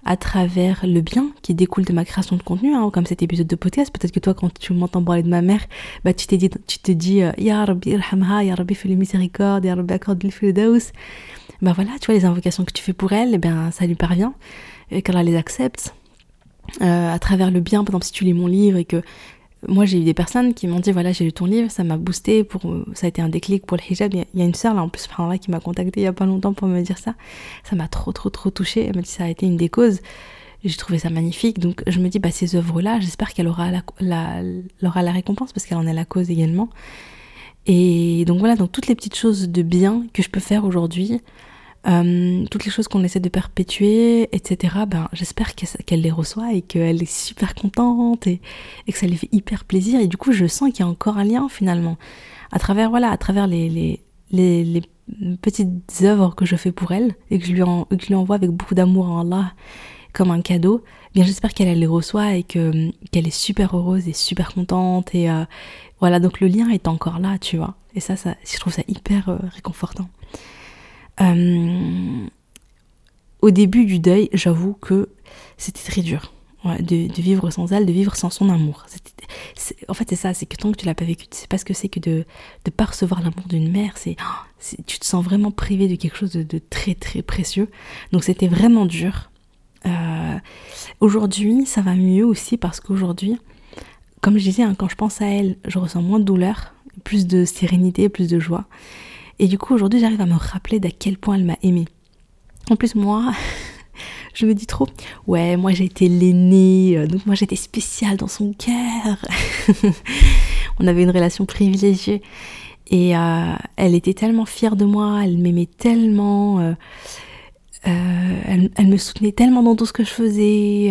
à travers le bien qui découle de ma création de contenu, hein, comme cet épisode de podcast. Peut-être que toi, quand tu m'entends parler de ma mère, bah, tu, t'es dit, tu te dis euh, Ya Rabbi irhamha, Ya Rabbi fais le miséricorde, Ya Rabbi accorde le daous. Bah voilà, tu vois, les invocations que tu fais pour elle, eh ben, ça lui parvient, et qu'elle les accepte. Euh, à travers le bien, par exemple, si tu lis mon livre et que moi j'ai eu des personnes qui m'ont dit voilà j'ai lu ton livre ça m'a boosté pour ça a été un déclic pour le hijab. Il y a une sœur là en plus là, qui m'a contacté il y a pas longtemps pour me dire ça. Ça m'a trop trop trop touchée. Elle m'a dit ça a été une des causes. J'ai trouvé ça magnifique. Donc je me dis bah ces œuvres là j'espère qu'elle aura la, la, aura la récompense parce qu'elle en est la cause également. Et donc voilà donc toutes les petites choses de bien que je peux faire aujourd'hui euh, toutes les choses qu'on essaie de perpétuer, etc. Ben, j'espère qu'elle les reçoit et qu'elle est super contente et, que ça lui fait hyper plaisir. Et du coup, je sens qu'il y a encore un lien finalement à travers voilà, à travers les, les, les, petites œuvres que je fais pour elle et que je lui, en, que je lui envoie avec beaucoup d'amour en Allah comme un cadeau. Bien, j'espère qu'elle les reçoit et que qu'elle est super heureuse et super contente et euh, voilà. Donc le lien est encore là, tu vois. Et ça, ça, je trouve ça hyper euh, réconfortant. Euh, au début du deuil, j'avoue que c'était très dur. de, vivre sans elle, de vivre sans son amour. En fait, c'est ça, c'est que tant que tu l'as pas vécu, tu sais pas ce que c'est que de ne pas recevoir l'amour d'une mère. C'est, tu te sens vraiment privé de quelque chose de, très très précieux. Donc c'était vraiment dur. Euh, aujourd'hui, ça va mieux aussi parce qu'aujourd'hui, comme je disais, hein, quand je pense à elle, je ressens moins de douleur, plus de sérénité, plus de joie. Et du coup, aujourd'hui, j'arrive à me rappeler d'à quel point elle m'a aimée. En plus, moi, je me dis trop, ouais, moi j'ai été l'aînée, euh, donc moi j'étais spéciale dans son cœur. On avait une relation privilégiée. Et euh, elle était tellement fière de moi, elle m'aimait tellement, euh, elle, me soutenait tellement dans tout ce que je faisais.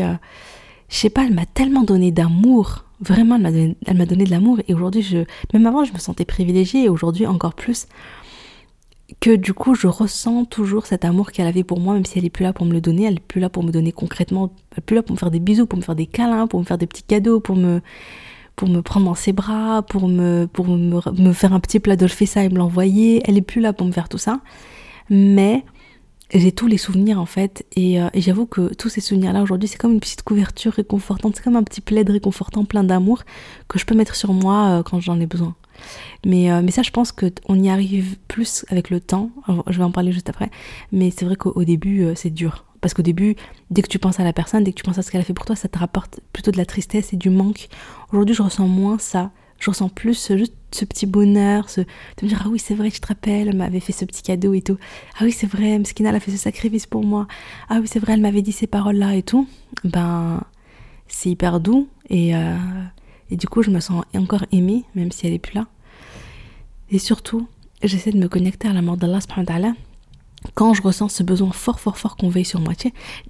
je sais pas, elle m'a tellement donné d'amour, Vraiment, elle m'a donné, de l'amour. Et aujourd'hui, même avant, je me sentais privilégiée. Et aujourd'hui, encore plus. Que du coup, je ressens toujours cet amour qu'elle avait pour moi, même si elle est plus là pour me le donner. Elle est plus là pour me donner concrètement. Elle est plus là pour me faire des bisous, pour me faire des câlins, pour me faire des petits cadeaux, pour me, pour me prendre dans ses bras, pour me, pour me, faire un petit plat ça et me l'envoyer. Elle est plus là pour me faire tout ça. Mais j'ai tous les souvenirs en fait euh, et, j'avoue que tous ces souvenirs là aujourd'hui c'est comme une petite couverture réconfortante c'est comme un petit plaid réconfortant plein d'amour que je peux mettre sur moi euh, quand j'en ai besoin mais, euh, mais ça je pense qu'on y arrive plus avec le temps je vais en parler juste après mais c'est vrai qu'au début c'est dur parce qu'au début dès que tu penses à la personne dès que tu penses à ce qu'elle a fait pour toi ça te rapporte plutôt de la tristesse et du manque aujourd'hui je ressens moins ça je ressens plus juste ce petit bonheur, ce, de me dire ah oui c'est vrai, je te rappelle, elle m'avait fait ce petit cadeau et tout. Ah oui c'est vrai, Mskina elle a fait ce sacrifice pour moi. Ah oui c'est vrai, elle m'avait dit ces paroles là et tout. Ben c'est hyper doux et, euh, et du coup je me sens encore aimée même si elle est plus là. Et surtout j'essaie de me connecter à la mort d'Allah quand je ressens ce besoin fort, fort, fort qu'on veille sur moi.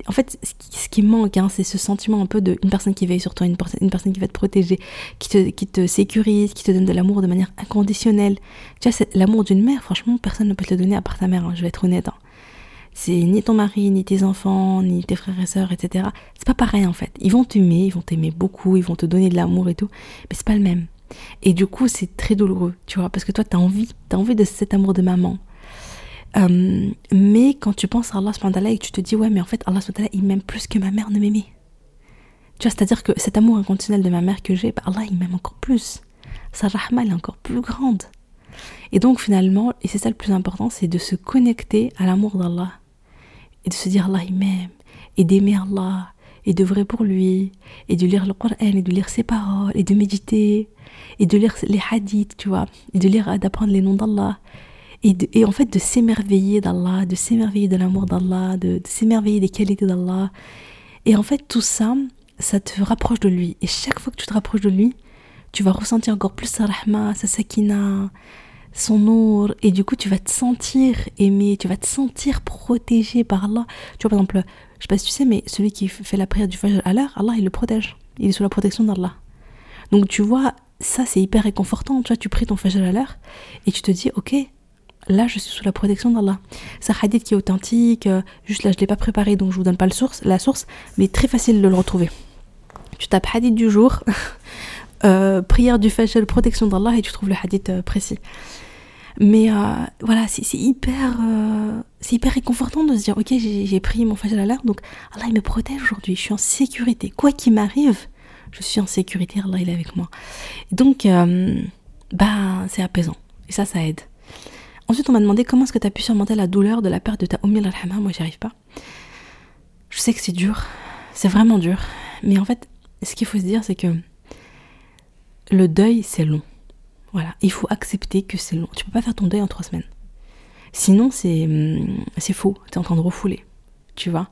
en fait, ce qui, manque, hein, c'est ce sentiment un peu d'une personne qui veille sur toi, une, une, personne qui va te protéger, qui te, qui te sécurise, qui te donne de l'amour de manière inconditionnelle. Tu vois, l'amour d'une mère, franchement, personne ne peut te le donner à part ta mère, hein, je vais être honnête. Hein. C'est ni ton mari, ni tes enfants, ni tes frères et sœurs, etc. C'est pas pareil en fait. Ils vont t'aimer, ils vont t'aimer beaucoup, ils vont te donner de l'amour et tout, mais c'est pas le même. Et du coup, c'est très douloureux, tu vois, parce que toi, t'as envie, t'as envie de cet amour de maman euh, mais quand tu penses à Allah et que tu te dis, ouais, mais en fait, Allah il m'aime plus que ma mère ne m'aimait. Tu vois, c'est-à-dire que cet amour inconditionnel de ma mère que j'ai, bah, Allah, il m'aime encore plus. Sa rahma, elle est encore plus grande. Et donc, finalement, et c'est ça le plus important, c'est de se connecter à l'amour d'Allah. Et de se dire, Allah, il m'aime. Et d'aimer Allah. Et de vrai pour lui. Et de lire le Coran, et de lire ses paroles. Et de méditer. Et de lire les hadiths, tu vois. Et de lire, d'apprendre les noms d'Allah et, en fait de s'émerveiller d'Allah, de s'émerveiller de l'amour d'Allah, de, s'émerveiller des qualités d'Allah. Et en fait tout ça, ça te rapproche de lui. Et chaque fois que tu te rapproches de lui, tu vas ressentir encore plus sa rahma, sa sakina, son nour, et du coup tu vas te sentir aimé, tu vas te sentir protégé par Allah. Tu vois par exemple, je sais pas si tu sais, mais celui qui fait la prière du Fajr à l'heure, Allah il le protège. Il est sous la protection d'Allah. Donc tu vois, ça c'est hyper réconfortant. Tu vois, tu pries ton Fajr à l'heure et tu te dis, ok, là je suis sous la protection d'Allah. C'est un hadith qui est authentique, euh, juste là je ne l'ai pas préparé donc je vous donne pas le source, la source, mais très facile de le retrouver. Tu tapes hadith du jour, euh, prière du fajr, protection d'Allah et tu trouves le hadith euh, précis. Mais voilà, c'est hyper, c'est hyper réconfortant de se dire ok j'ai pris mon fajr à l'heure donc Allah il me protège aujourd'hui, je suis en sécurité. Quoi qu'il m'arrive, je suis en sécurité, Allah il est avec moi. Donc bah c'est apaisant et ça ça aide. Ensuite, on m'a demandé comment est-ce que tu as pu surmonter la douleur de la perte de ta Umm al Moi, j'y arrive pas. Je sais que c'est dur. C'est vraiment dur. Mais en fait, ce qu'il faut se dire, c'est que le deuil, c'est long. Voilà. Il faut accepter que c'est long. Tu peux pas faire ton deuil en trois semaines. Sinon, c'est, hum, c'est faux. Tu es en train de refouler. Tu vois?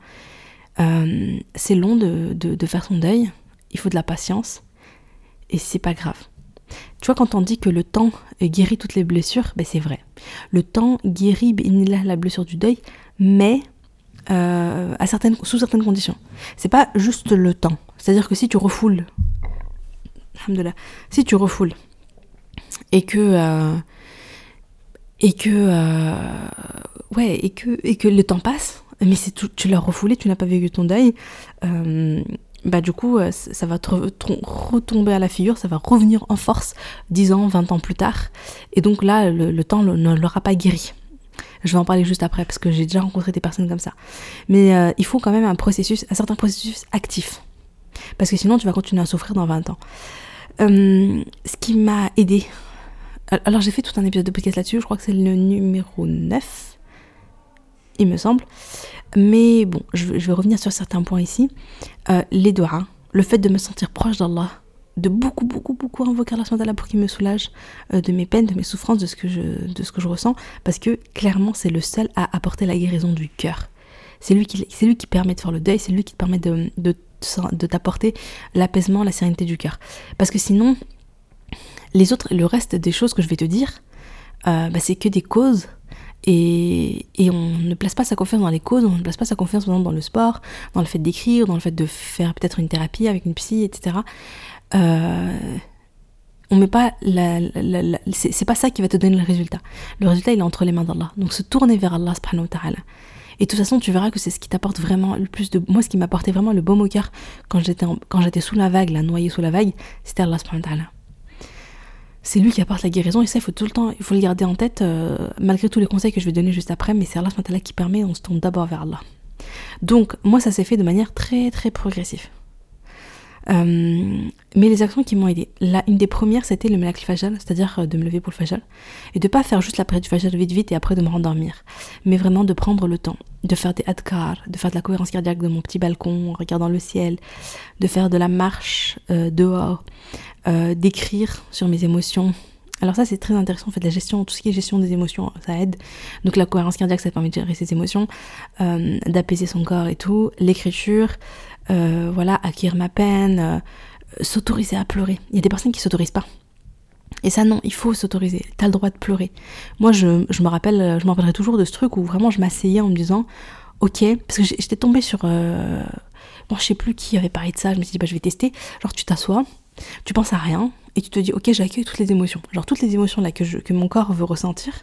Euh, c'est long de, de faire son deuil. Il faut de la patience. Et c'est pas grave. Tu vois, quand on dit que le temps guérit toutes les blessures, ben c'est vrai. Le temps guérit la blessure du deuil, mais euh, à certaines, sous certaines conditions. C'est pas juste le temps. C'est-à-dire que si tu refoules, si tu refoules et que euh, et que euh, ouais et que et que le temps passe, mais c'est tu l'as refoulé, tu n'as pas vécu ton deuil bah du coup euh, ça va te retomber à la figure, ça va revenir en force 10 ans, 20 ans plus tard. Et donc là, le, temps ne l'aura pas guéri. Je vais en parler juste après parce que j'ai déjà rencontré des personnes comme ça. Mais euh, il faut quand même un processus, un certain processus actif. Parce que sinon tu vas continuer à souffrir dans 20 ans. Euh, ce qui m'a aidé. Alors j'ai fait tout un épisode de podcast là-dessus, je crois que c'est le numéro 9, il me semble. Mais bon, je, vais revenir sur certains points ici. Euh, les doigts, le fait de me sentir proche d'Allah, de beaucoup, beaucoup, beaucoup invoquer Allah pour qu'il me soulage euh, de mes peines, de mes souffrances, de ce, que je, de ce que je ressens, parce que clairement, c'est le seul à apporter la guérison du cœur. C'est lui, qui, lui qui permet de faire le deuil, c'est lui qui permet de, de t'apporter l'apaisement, la sérénité du cœur. Parce que sinon, les autres, le reste des choses que je vais te dire, euh, bah, c'est que des causes et, on ne place pas sa confiance dans les causes, on ne place pas sa confiance dans le sport, dans le fait d'écrire, dans le fait de faire peut-être une thérapie avec une psy, etc. on met pas la, c'est pas ça qui va te donner le résultat. Le résultat, il est entre les mains d'Allah. Donc se tourner vers Allah subhanahu wa ta'ala. Et de toute façon, tu verras que c'est ce qui t'apporte vraiment le plus de. Moi, ce qui m'apportait vraiment le baume au cœur quand j'étais, sous la vague, la noyée sous la vague, c'était Allah. C'est lui qui apporte la guérison et ça, il faut tout le temps, il faut le garder en tête, euh, malgré tous les conseils que je vais donner juste après, mais c'est Allah qui permet, on se tourne d'abord vers Allah. Donc, moi, ça s'est fait de manière très, très progressive. Euh, mais les actions qui m'ont aidé, là, une des premières, c'était le miracle fajal, c'est-à-dire euh, de me lever pour le fajal, et de pas faire juste la prière du fajal vite vite et après de me rendormir, mais vraiment de prendre le temps, de faire des adkar, de faire de la cohérence cardiaque de mon petit balcon en regardant le ciel, de faire de la marche euh, dehors, d'écrire sur mes émotions. Alors ça c'est très intéressant, en fait la gestion, tout ce qui est gestion des émotions, ça aide. Donc la cohérence cardiaque, ça permet de gérer ses émotions, d'apaiser son corps et tout. L'écriture, euh, voilà, acquérir ma peine, euh, s'autoriser à pleurer. Il y a des personnes qui s'autorisent pas. Et ça, non, il faut s'autoriser. T'as le droit de pleurer. Moi, je, me rappelle, je me rappellerai toujours de ce truc où vraiment je m'asseyais en me disant, ok, parce que j'étais tombée sur, euh, bon, je sais plus qui avait parlé de ça. Je me suis dit, bah, je vais tester. Genre, tu t'assois, tu penses à rien et tu te dis, ok, j'accueille toutes les émotions. Genre, toutes les émotions là que, que mon corps veut ressentir,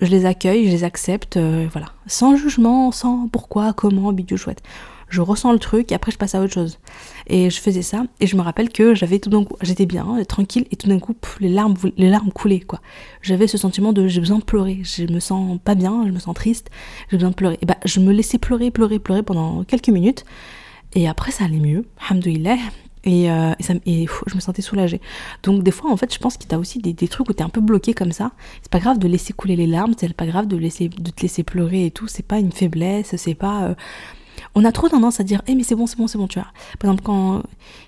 je les accueille, je les accepte, voilà, sans jugement, sans pourquoi, comment, bidou chouette je ressens le truc et après je passe à autre chose. Et je faisais ça et je me rappelle que j'avais tout d'un coup, j'étais bien, tranquille et tout d'un coup les larmes, les larmes coulaient quoi. J'avais ce sentiment de j'ai besoin de pleurer, je me sens pas bien, je me sens triste, j'ai besoin de pleurer. Et bah je me laissais pleurer, pleurer, pleurer pendant quelques minutes et après ça allait mieux, alhamdoulilah. Et, euh, et, ça, je me sentais soulagée. Donc des fois, en fait, je pense qu'il y a aussi des, trucs où t'es un peu bloqué comme ça. C'est pas grave de laisser couler les larmes, c'est pas grave de, laisser, de te laisser pleurer et tout. C'est pas une faiblesse, c'est pas... Euh, on a trop tendance à dire eh mais c'est bon c'est bon c'est bon tu vois par exemple quand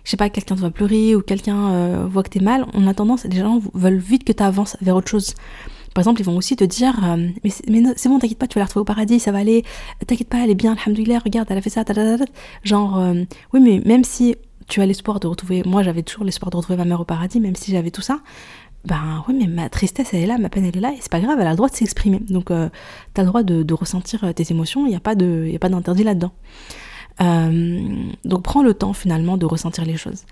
je sais pas quelqu'un te voit pleurer ou quelqu'un euh, voit que t'es mal on a tendance les gens veulent vite que tu avances vers autre chose par exemple, ils vont aussi te dire euh, Mais c'est bon, t'inquiète pas, tu vas la retrouver au paradis, ça va aller. T'inquiète pas, elle est bien, alhamdoulilah, regarde, elle a fait ça, Genre, euh, oui, mais même si tu as l'espoir de retrouver. Moi, j'avais toujours l'espoir de retrouver ma mère au paradis, même si j'avais tout ça ben oui, mais ma tristesse, elle est là, ma peine, elle est là, et c'est pas grave, elle a le droit de s'exprimer. Donc, euh, tu as le droit de, ressentir euh, tes émotions, il n'y a pas d'interdit là-dedans. Euh, donc, prends le temps finalement de ressentir les choses.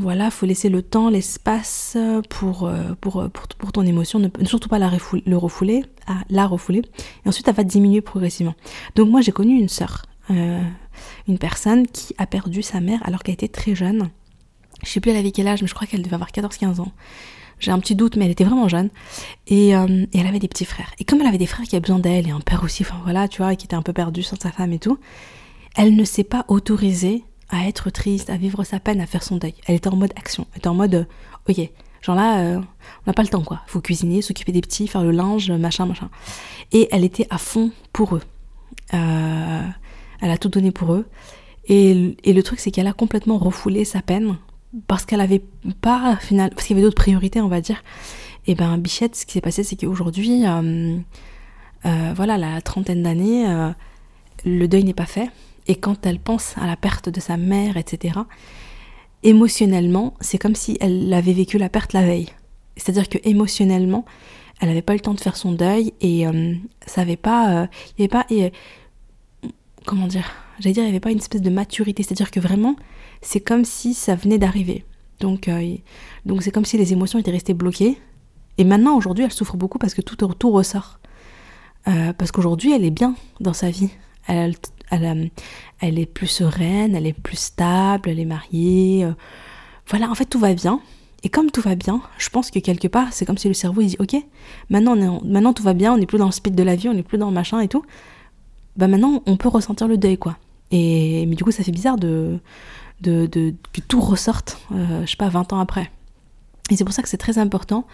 voilà, faut laisser le temps, l'espace pour, pour, pour, ton émotion, ne, surtout pas la, le refouler, la refouler, et ensuite elle va diminuer progressivement. Donc moi j'ai connu une sœur, une personne qui a perdu sa mère alors qu'elle était très jeune, je sais plus elle avait quel âge, mais je crois qu'elle devait avoir 14-15 ans. J'ai un petit doute, mais elle était vraiment jeune. Euh, et, elle avait des petits frères. Et comme elle avait des frères qui avaient besoin d'elle, et un père aussi, enfin voilà, tu vois, qui était un peu perdu sans sa femme et tout, elle ne s'est pas autorisée à être triste, à vivre sa peine, à faire son deuil. Elle était en mode action. Elle était en mode, euh, ok, genre là, euh, on n'a pas le temps quoi. Faut cuisiner, s'occuper des petits, faire le linge, machin, machin. Et elle était à fond pour eux. elle a tout donné pour eux. Et le truc, c'est qu'elle a complètement refoulé sa peine parce qu'elle avait pas final parce qu'il y avait d'autres priorités on va dire. Et ben Bichette ce qui s'est passé c'est qu'aujourd'hui euh, euh, voilà la trentaine d'années euh, le deuil n'est pas fait. Et quand elle pense à la perte de sa mère etc émotionnellement c'est comme si elle avait vécu la perte la veille. C'est à dire que émotionnellement elle n'avait pas le temps de faire son deuil et ça avait pas il y avait pas comment dire j'allais dire il n'y avait pas une espèce de maturité. C'est à dire que vraiment c'est comme si ça venait d'arriver. Donc, euh, donc c'est comme si les émotions étaient restées bloquées. Et maintenant, aujourd'hui, elle souffre beaucoup parce que tout, tout ressort. Euh, parce qu'aujourd'hui, elle est bien dans sa vie. Elle, elle, elle, est plus sereine, elle est plus stable, elle est mariée. Euh. voilà, en fait, tout va bien. Et comme tout va bien, je pense que quelque part, c'est comme si le cerveau il dit Ok, maintenant, on est maintenant tout va bien, on n'est plus dans le speed de la vie, on n'est plus dans le machin et tout. Bah maintenant, on peut ressentir le deuil, quoi. Et mais du coup, ça fait bizarre de, de, que tout ressorte, euh, je sais pas, 20 ans après. Et c'est pour ça que c'est très important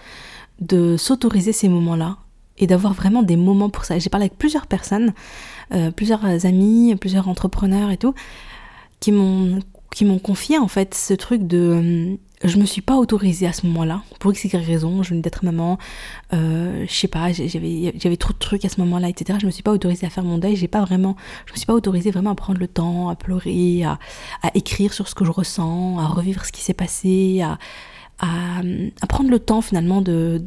de s'autoriser ces moments-là et d'avoir vraiment des moments pour ça. J'ai parlé avec plusieurs personnes, euh, plusieurs amis, plusieurs entrepreneurs et tout, qui m'ont qui m'ont confié en fait ce truc de je me suis pas autorisée à ce moment-là, pour x, y raison, je venais d'être maman, euh, je sais pas, j'avais, trop de trucs à ce moment-là, etc. Je me suis pas autorisée à faire mon deuil, j'ai pas vraiment, je me suis pas autorisée vraiment à prendre le temps, à pleurer, à, écrire sur ce que je ressens, à revivre ce qui s'est passé, à, prendre le temps finalement de,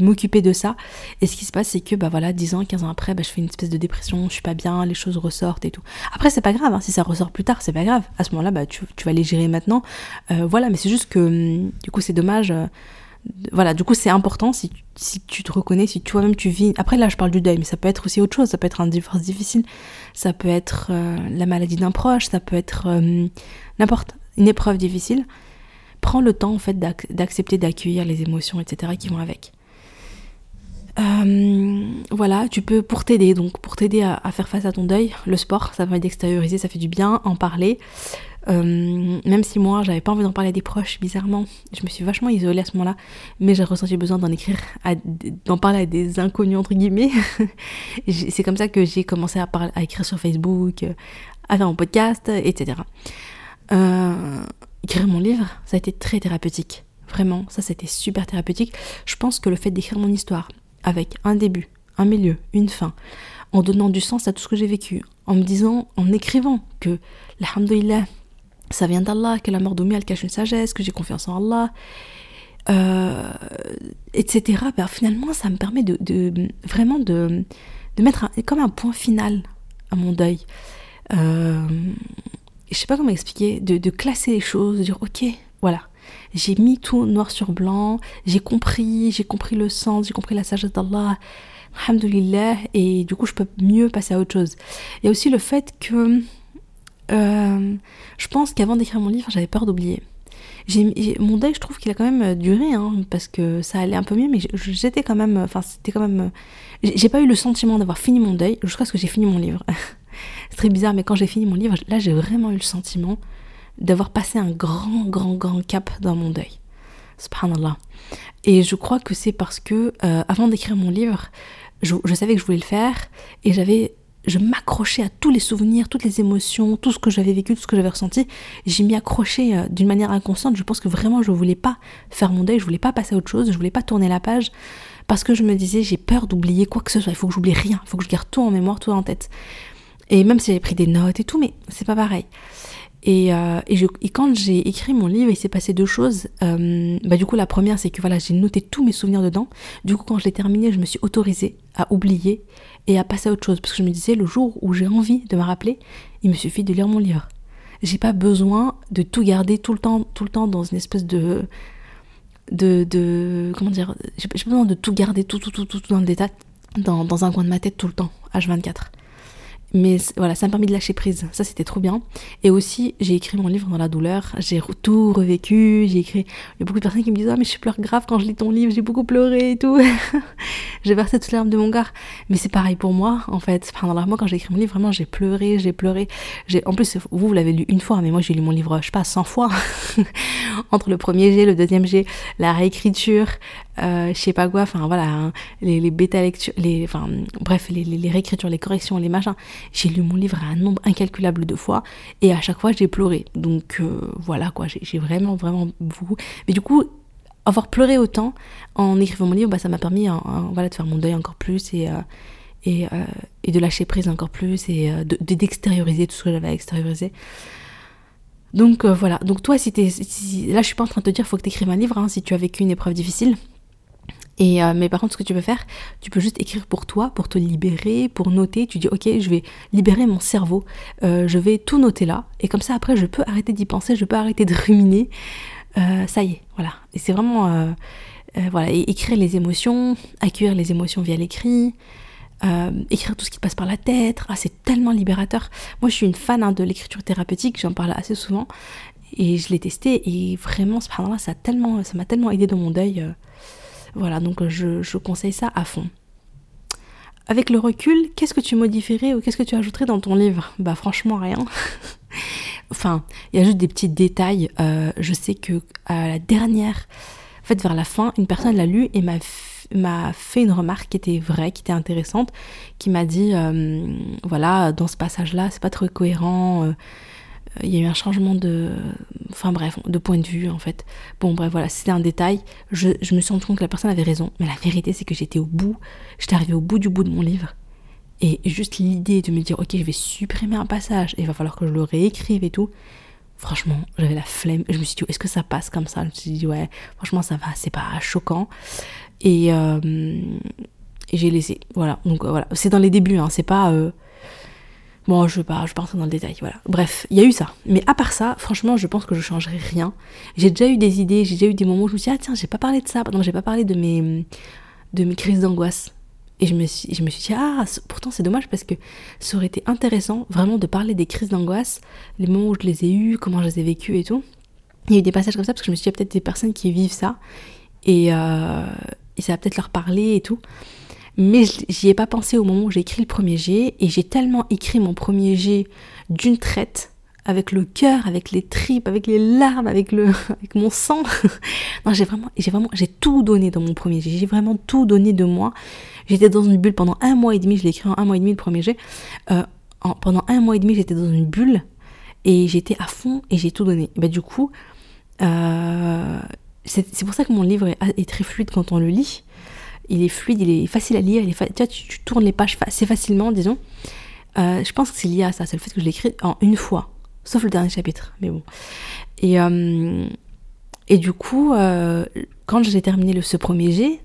m'occuper de ça. Et ce qui se passe, c'est que, bah voilà, 10 ans, 15 ans après, bah, je fais une espèce de dépression, je suis pas bien, les choses ressortent et tout. Après, c'est pas grave, hein, si ça ressort plus tard, c'est pas grave. À ce moment-là, bah, tu, vas les gérer maintenant. Euh, voilà, mais c'est juste que, hum, du coup, c'est dommage. Euh, voilà, du coup, c'est important si, si tu te reconnais, si toi-même tu vis. Après, là, je parle du deuil, mais ça peut être aussi autre chose. Ça peut être un divorce difficile, ça peut être euh, la maladie d'un proche, ça peut être n'importe, une épreuve difficile prends le temps en fait d'accepter d'accueillir les émotions, etc. qui vont avec. Euh, voilà, tu peux pour t'aider, donc pour t'aider à, faire face à ton deuil, le sport, ça permet d'extérioriser, ça fait du bien, en parler. Euh, même si moi, j'avais pas envie d'en parler à des proches, bizarrement, je me suis vachement isolée à ce moment-là, mais j'ai ressenti besoin d'en écrire, d'en parler à des inconnus entre guillemets. C'est comme ça que j'ai commencé à, parler, à écrire sur Facebook, à faire mon podcast, etc. Euh, écrire mon livre, ça a été très thérapeutique. Vraiment, ça c'était super thérapeutique. Je pense que le fait d'écrire mon histoire avec un début, un milieu, une fin, en donnant du sens à tout ce que j'ai vécu, en me disant, en écrivant que, alhamdoulilah, ça vient d'Allah, que la mort d'Oumi elle cache une sagesse, que j'ai confiance en Allah, euh, etc. Ben, finalement, ça me permet de, vraiment de, de mettre comme un point final à mon deuil. Euh, je sais pas comment expliquer, de, classer les choses, de dire ok, voilà, j'ai mis tout noir sur blanc, j'ai compris, j'ai compris le sens, j'ai compris la sagesse d'Allah, alhamdulillah, et du coup je peux mieux passer à autre chose. Il y a aussi le fait que euh, je pense qu'avant d'écrire mon livre, j'avais peur d'oublier. Mon deuil, je trouve qu'il a quand même duré, hein, parce que ça allait un peu mieux, mais j'étais quand même, enfin c'était quand même, j'ai pas eu le sentiment d'avoir fini mon deuil jusqu'à ce que j'ai fini mon livre. c'est très bizarre, mais quand j'ai fini mon livre, là j'ai vraiment eu le sentiment d'avoir passé un grand, grand, grand cap dans mon deuil. Subhanallah. Et je crois que c'est parce que, euh, avant d'écrire mon livre, je, savais que je voulais le faire et j'avais. Je m'accrochais à tous les souvenirs, toutes les émotions, tout ce que j'avais vécu, tout ce que j'avais ressenti. J'ai m'y accroché euh, d'une manière inconsciente. Je pense que vraiment je voulais pas faire mon deuil, je voulais pas passer à autre chose, je voulais pas tourner la page parce que je me disais j'ai peur d'oublier quoi que ce soit. Il faut que j'oublie rien, il faut que je garde tout en mémoire, tout en tête. Et même si j'avais pris des notes et tout, mais c'est pas pareil. Et, euh, et, quand j'ai écrit mon livre, il s'est passé deux choses. Euh, bah du coup, la première, c'est que voilà, j'ai noté tous mes souvenirs dedans. Du coup, quand je l'ai terminé, je me suis autorisée à oublier et à passer à autre chose. Parce que je me disais, le jour où j'ai envie de me rappeler, il me suffit de lire mon livre. J'ai pas besoin de tout garder tout le temps, tout le temps dans une espèce de. de. de comment dire J'ai pas besoin de tout garder, tout, tout, tout, tout, dans le détail, dans, dans un coin de ma tête tout le temps, H24 mais voilà, ça m'a permis de lâcher prise. Ça, c'était trop bien. Et aussi, j'ai écrit mon livre dans la douleur. J'ai tout revécu. J'ai écrit. Il y a beaucoup de personnes qui me disent Ah, mais je pleure grave quand je lis ton livre. J'ai beaucoup pleuré et tout. j'ai versé toutes les larmes de mon cœur. Mais c'est pareil pour moi, en fait. Pendant moi, quand j'ai écrit mon livre, vraiment, j'ai pleuré. J'ai pleuré. En plus, vous, vous l'avez lu une fois, mais moi, j'ai lu mon livre, je sais pas, 100 fois. Entre le premier G, le deuxième G, la réécriture, euh, je sais pas quoi, enfin voilà, hein, les, bêta lectures, les, enfin bref, les, réécritures, les corrections, les machins. J'ai lu mon livre un nombre incalculable de fois et à chaque fois j'ai pleuré. Donc euh, voilà quoi, j'ai vraiment vraiment beaucoup. Mais du coup, avoir pleuré autant en écrivant mon livre, bah, ça m'a permis hein, hein, voilà, de faire mon deuil encore plus et, euh, et, et, de lâcher prise encore plus et de d'extérioriser tout ce que j'avais à extérioriser. Donc voilà, donc toi si t'es... là je suis pas en train de te dire faut que tu écrives un livre si tu as vécu une épreuve difficile, euh, mais par contre, ce que tu peux faire, tu peux juste écrire pour toi, pour te libérer, pour noter. Tu dis, ok, je vais libérer mon cerveau, euh, je vais tout noter là. Et comme ça, après, je peux arrêter d'y penser, je peux arrêter de ruminer. Euh, ça y est, voilà. Et c'est vraiment, voilà, écrire les émotions, accueillir les émotions via l'écrit. écrire tout ce qui passe par la tête, ah, c'est tellement libérateur. Moi, je suis une fan hein, de l'écriture thérapeutique, j'en parle assez souvent, et je l'ai testé, et vraiment, ça m'a tellement, tellement aidé dans mon deuil. Voilà, donc je, conseille ça à fond. Avec le recul, qu'est-ce que tu modifierais ou qu'est-ce que tu ajouterais dans ton livre? Bah franchement rien. enfin, il y a juste des petits détails. Euh, je sais que à la dernière, en fait vers la fin, une personne l'a lu et m'a fait une remarque qui était vraie, qui était intéressante, qui m'a dit euh, voilà dans ce passage là c'est pas trop cohérent euh, euh, il y a eu un changement de enfin bref de point de vue en fait bon bref voilà c'était un détail je, me suis rendu compte que la personne avait raison mais la vérité c'est que j'étais au bout j'étais arrivée au bout du bout de mon livre et juste l'idée de me dire ok je vais supprimer un passage et il va falloir que je le réécrive et tout franchement j'avais la flemme je me suis dit est-ce que ça passe comme ça? Je me suis dit ouais franchement ça va c'est pas choquant Et, j'ai laissé. Voilà. Donc voilà. C'est dans les débuts, hein. c'est pas. Bon, je vais pas, je dans le détail, voilà. Bref, il y a eu ça. Mais à part ça, franchement, je pense que je changerai rien. J'ai déjà eu des idées, j'ai déjà eu des moments où je me suis dit, ah tiens, j'ai pas parlé de ça. Non, j'ai pas parlé de mes, de mes crises d'angoisse. Et je me, suis, je me suis dit, ah, pourtant c'est dommage parce que ça aurait été intéressant vraiment de parler des crises d'angoisse, les moments où je les ai eues, comment je les ai vécues et tout. Il y a eu des passages comme ça parce que je me suis dit, il y a peut-être des personnes qui vivent ça et, euh, et ça va peut-être leur parler et tout. Mais j'y ai pas pensé au moment où j'ai écrit le premier G et j'ai tellement écrit mon premier G d'une traite avec le cœur, avec les tripes, avec les larmes, avec le, avec mon sang. non, j'ai vraiment, j'ai vraiment, j'ai tout donné dans mon premier G. J'ai vraiment tout donné de moi. J'étais dans une bulle pendant un mois et demi. Je l'ai écrit en un mois et demi le premier G. Euh, pendant un mois et demi, j'étais dans une bulle et j'étais à fond et j'ai tout donné. Bah, du coup, euh, c'est pour ça que mon livre est, très fluide quand on le lit. Il est fluide, il est facile à lire. Il est tu, tournes les pages assez facilement, disons. Euh, je pense que c'est lié à ça. C'est le fait que je l'ai écrit en une fois. Sauf le dernier chapitre, mais bon. Et, et du coup, quand j'ai terminé le, ce premier G,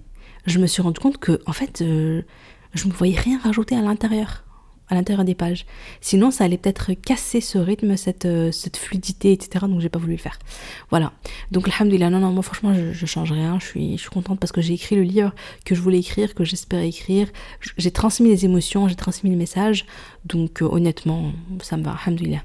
je me suis rendu compte que, en fait, euh, je ne voyais rien rajouter à l'intérieur, à l'intérieur des pages. Sinon, ça allait peut-être casser ce rythme, cette, euh, fluidité, etc. Donc, j'ai pas voulu le faire. Voilà. Donc, alhamdoulilah, non, non, moi, franchement, je, je change rien. Je suis, je suis contente parce que j'ai écrit le livre que je voulais écrire, que j'espérais écrire. J'ai transmis les émotions, j'ai transmis le message. Donc, euh, honnêtement, ça me va, alhamdoulilah.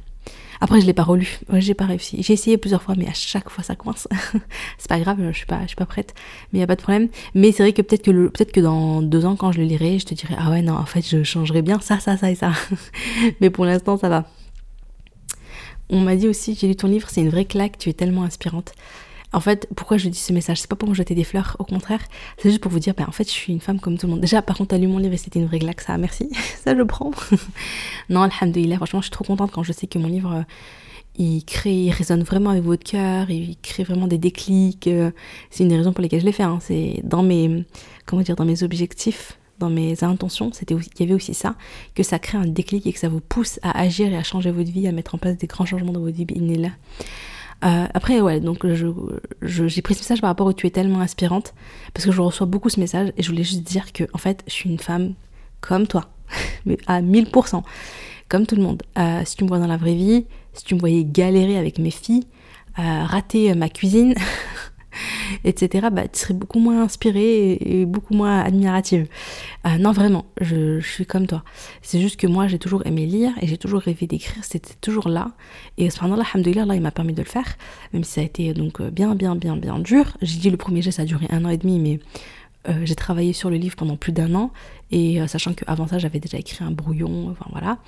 Après, je l'ai pas relu. J'ai pas réussi. J'ai essayé plusieurs fois, mais à chaque fois, ça coince. c'est pas grave, je suis suis pas prête. Mais y a pas de problème. Mais c'est vrai que peut-être que peut-être que dans deux ans, quand je le lirai, je te dirai, ah ouais, non, en fait, je changerai bien ça, ça, ça et ça. mais pour l'instant, ça va. On m'a dit aussi, j'ai lu ton livre, c'est une vraie claque, tu es tellement inspirante. En fait, pourquoi je dis ce message C'est pas pour me jeter des fleurs, au contraire. C'est juste pour vous dire, ben, en fait, je suis une femme comme tout le monde. Déjà, par contre, t'as lu mon livre et c'était une vraie glaque, ça, merci. ça, je prends. non, alhamdoulilah, franchement, je suis trop contente quand je sais que mon livre, euh, il crée, il résonne vraiment avec votre cœur, il crée vraiment des déclics. Euh. c'est une des raisons pour lesquelles je l'ai fait. Hein. C'est dans mes, comment dire, dans mes objectifs dans mes intentions, c'était il y avait aussi ça, que ça crée un déclic et que ça vous pousse à agir et à changer votre vie, à mettre en place des grands changements dans votre vie. là. Euh, après, ouais, donc j'ai je, pris ce message par rapport où tu es tellement inspirante, parce que je reçois beaucoup ce message et je voulais juste dire que, en fait, je suis une femme comme toi, mais à 1000%, comme tout le monde. Euh, si tu me vois dans la vraie vie, si tu me voyais galérer avec mes filles, euh, rater ma cuisine, etc., bah, tu serais beaucoup moins inspirée et, beaucoup moins admirative. Euh, non, vraiment, je, suis comme toi. C'est juste que moi, j'ai toujours aimé lire et j'ai toujours rêvé d'écrire. C'était toujours là. Et ce moment-là, là, il m'a permis de le faire, même si ça a été donc bien, bien, bien, bien dur. J'ai dit le premier jet, ça a duré un an et demi, mais euh, j'ai travaillé sur le livre pendant plus d'un an et euh, sachant qu'avant ça j'avais déjà écrit un brouillon, enfin voilà.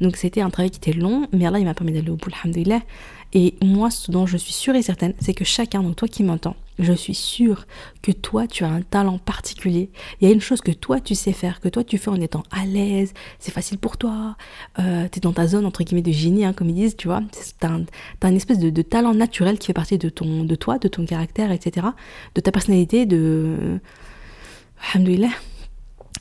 Donc c'était un travail qui était long, mais là il m'a permis d'aller au bout, alhamdoulilah. Et moi ce dont je suis sûre et certaine, c'est que chacun, donc toi qui m'entends, je suis sûre que toi tu as un talent particulier. Il y a une chose que toi tu sais faire, que toi tu fais en étant à l'aise, c'est facile pour toi, euh, tu dans ta zone entre guillemets de génie, hein, comme ils disent, tu vois. Un, as une espèce de, talent naturel qui fait partie de, ton, de toi, de ton caractère, etc. De ta personnalité, de alhamdoulilah,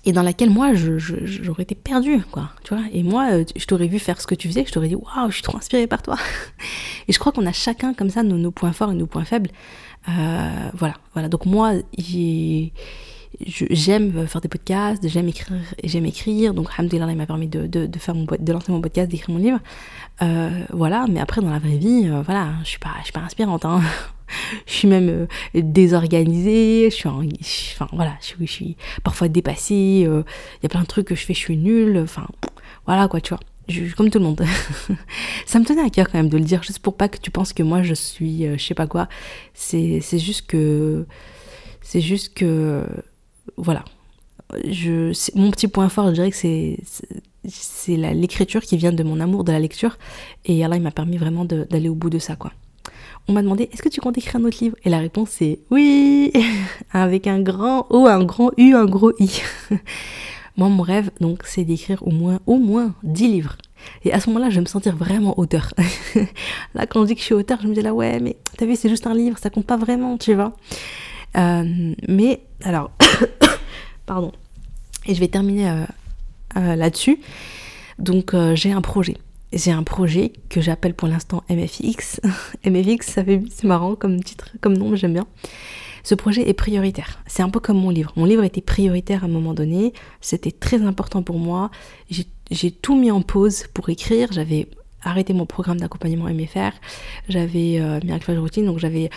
et dans laquelle moi j'aurais été perdue quoi tu vois. Et moi euh, je t'aurais vu faire ce que tu faisais je t'aurais dit waouh je suis trop inspirée par toi. Et je crois qu'on a chacun comme ça nos, points forts et nos points faibles. Euh, voilà voilà. Donc moi j'aime faire des podcasts j'aime écrire j'aime écrire donc alhamdoulilah il m'a permis de, faire de lancer mon podcast d'écrire mon livre euh, voilà mais après dans la vraie vie voilà je suis pas je suis pas inspirante hein je suis même euh, désorganisée, je suis, enfin voilà, je, suis parfois dépassée, euh, il y a plein de trucs que je fais, je suis nulle, enfin voilà quoi, tu vois. Je, comme tout le monde. ça me tenait à cœur quand même de le dire, juste pour pas que tu penses que moi je suis euh, je sais pas quoi. C'est juste que. C'est juste que. Voilà. Je, mon petit point fort, je dirais que c'est c'est l'écriture qui vient de mon amour de la lecture. Et Allah, il m'a permis vraiment d'aller au bout de ça, quoi on m'a demandé est-ce que tu comptes écrire un autre livre? Et la réponse c'est oui Avec un grand O, un grand U, un gros I. Moi, mon rêve, donc, c'est d'écrire au moins, au moins 10 livres. Et à ce moment-là, je vais me sentir vraiment auteur. là, quand on dit que je suis auteur, je me dis là, ouais, mais t'as vu, c'est juste un livre, ça compte pas vraiment, tu vois. Euh, mais, alors, pardon. Et je vais terminer euh, euh, là-dessus. Donc, j'ai un projet j'ai un projet que j'appelle pour l'instant MFX. MFX, ça fait c'est marrant comme titre, comme nom, j'aime bien. ce projet est prioritaire. C'est un peu comme mon livre. Mon livre était prioritaire à un moment donné. C'était très important pour moi. J'ai tout mis en pause pour écrire. J'avais arrêté mon programme d'accompagnement MFR. J'avais euh, Miracle Routine, donc j'avais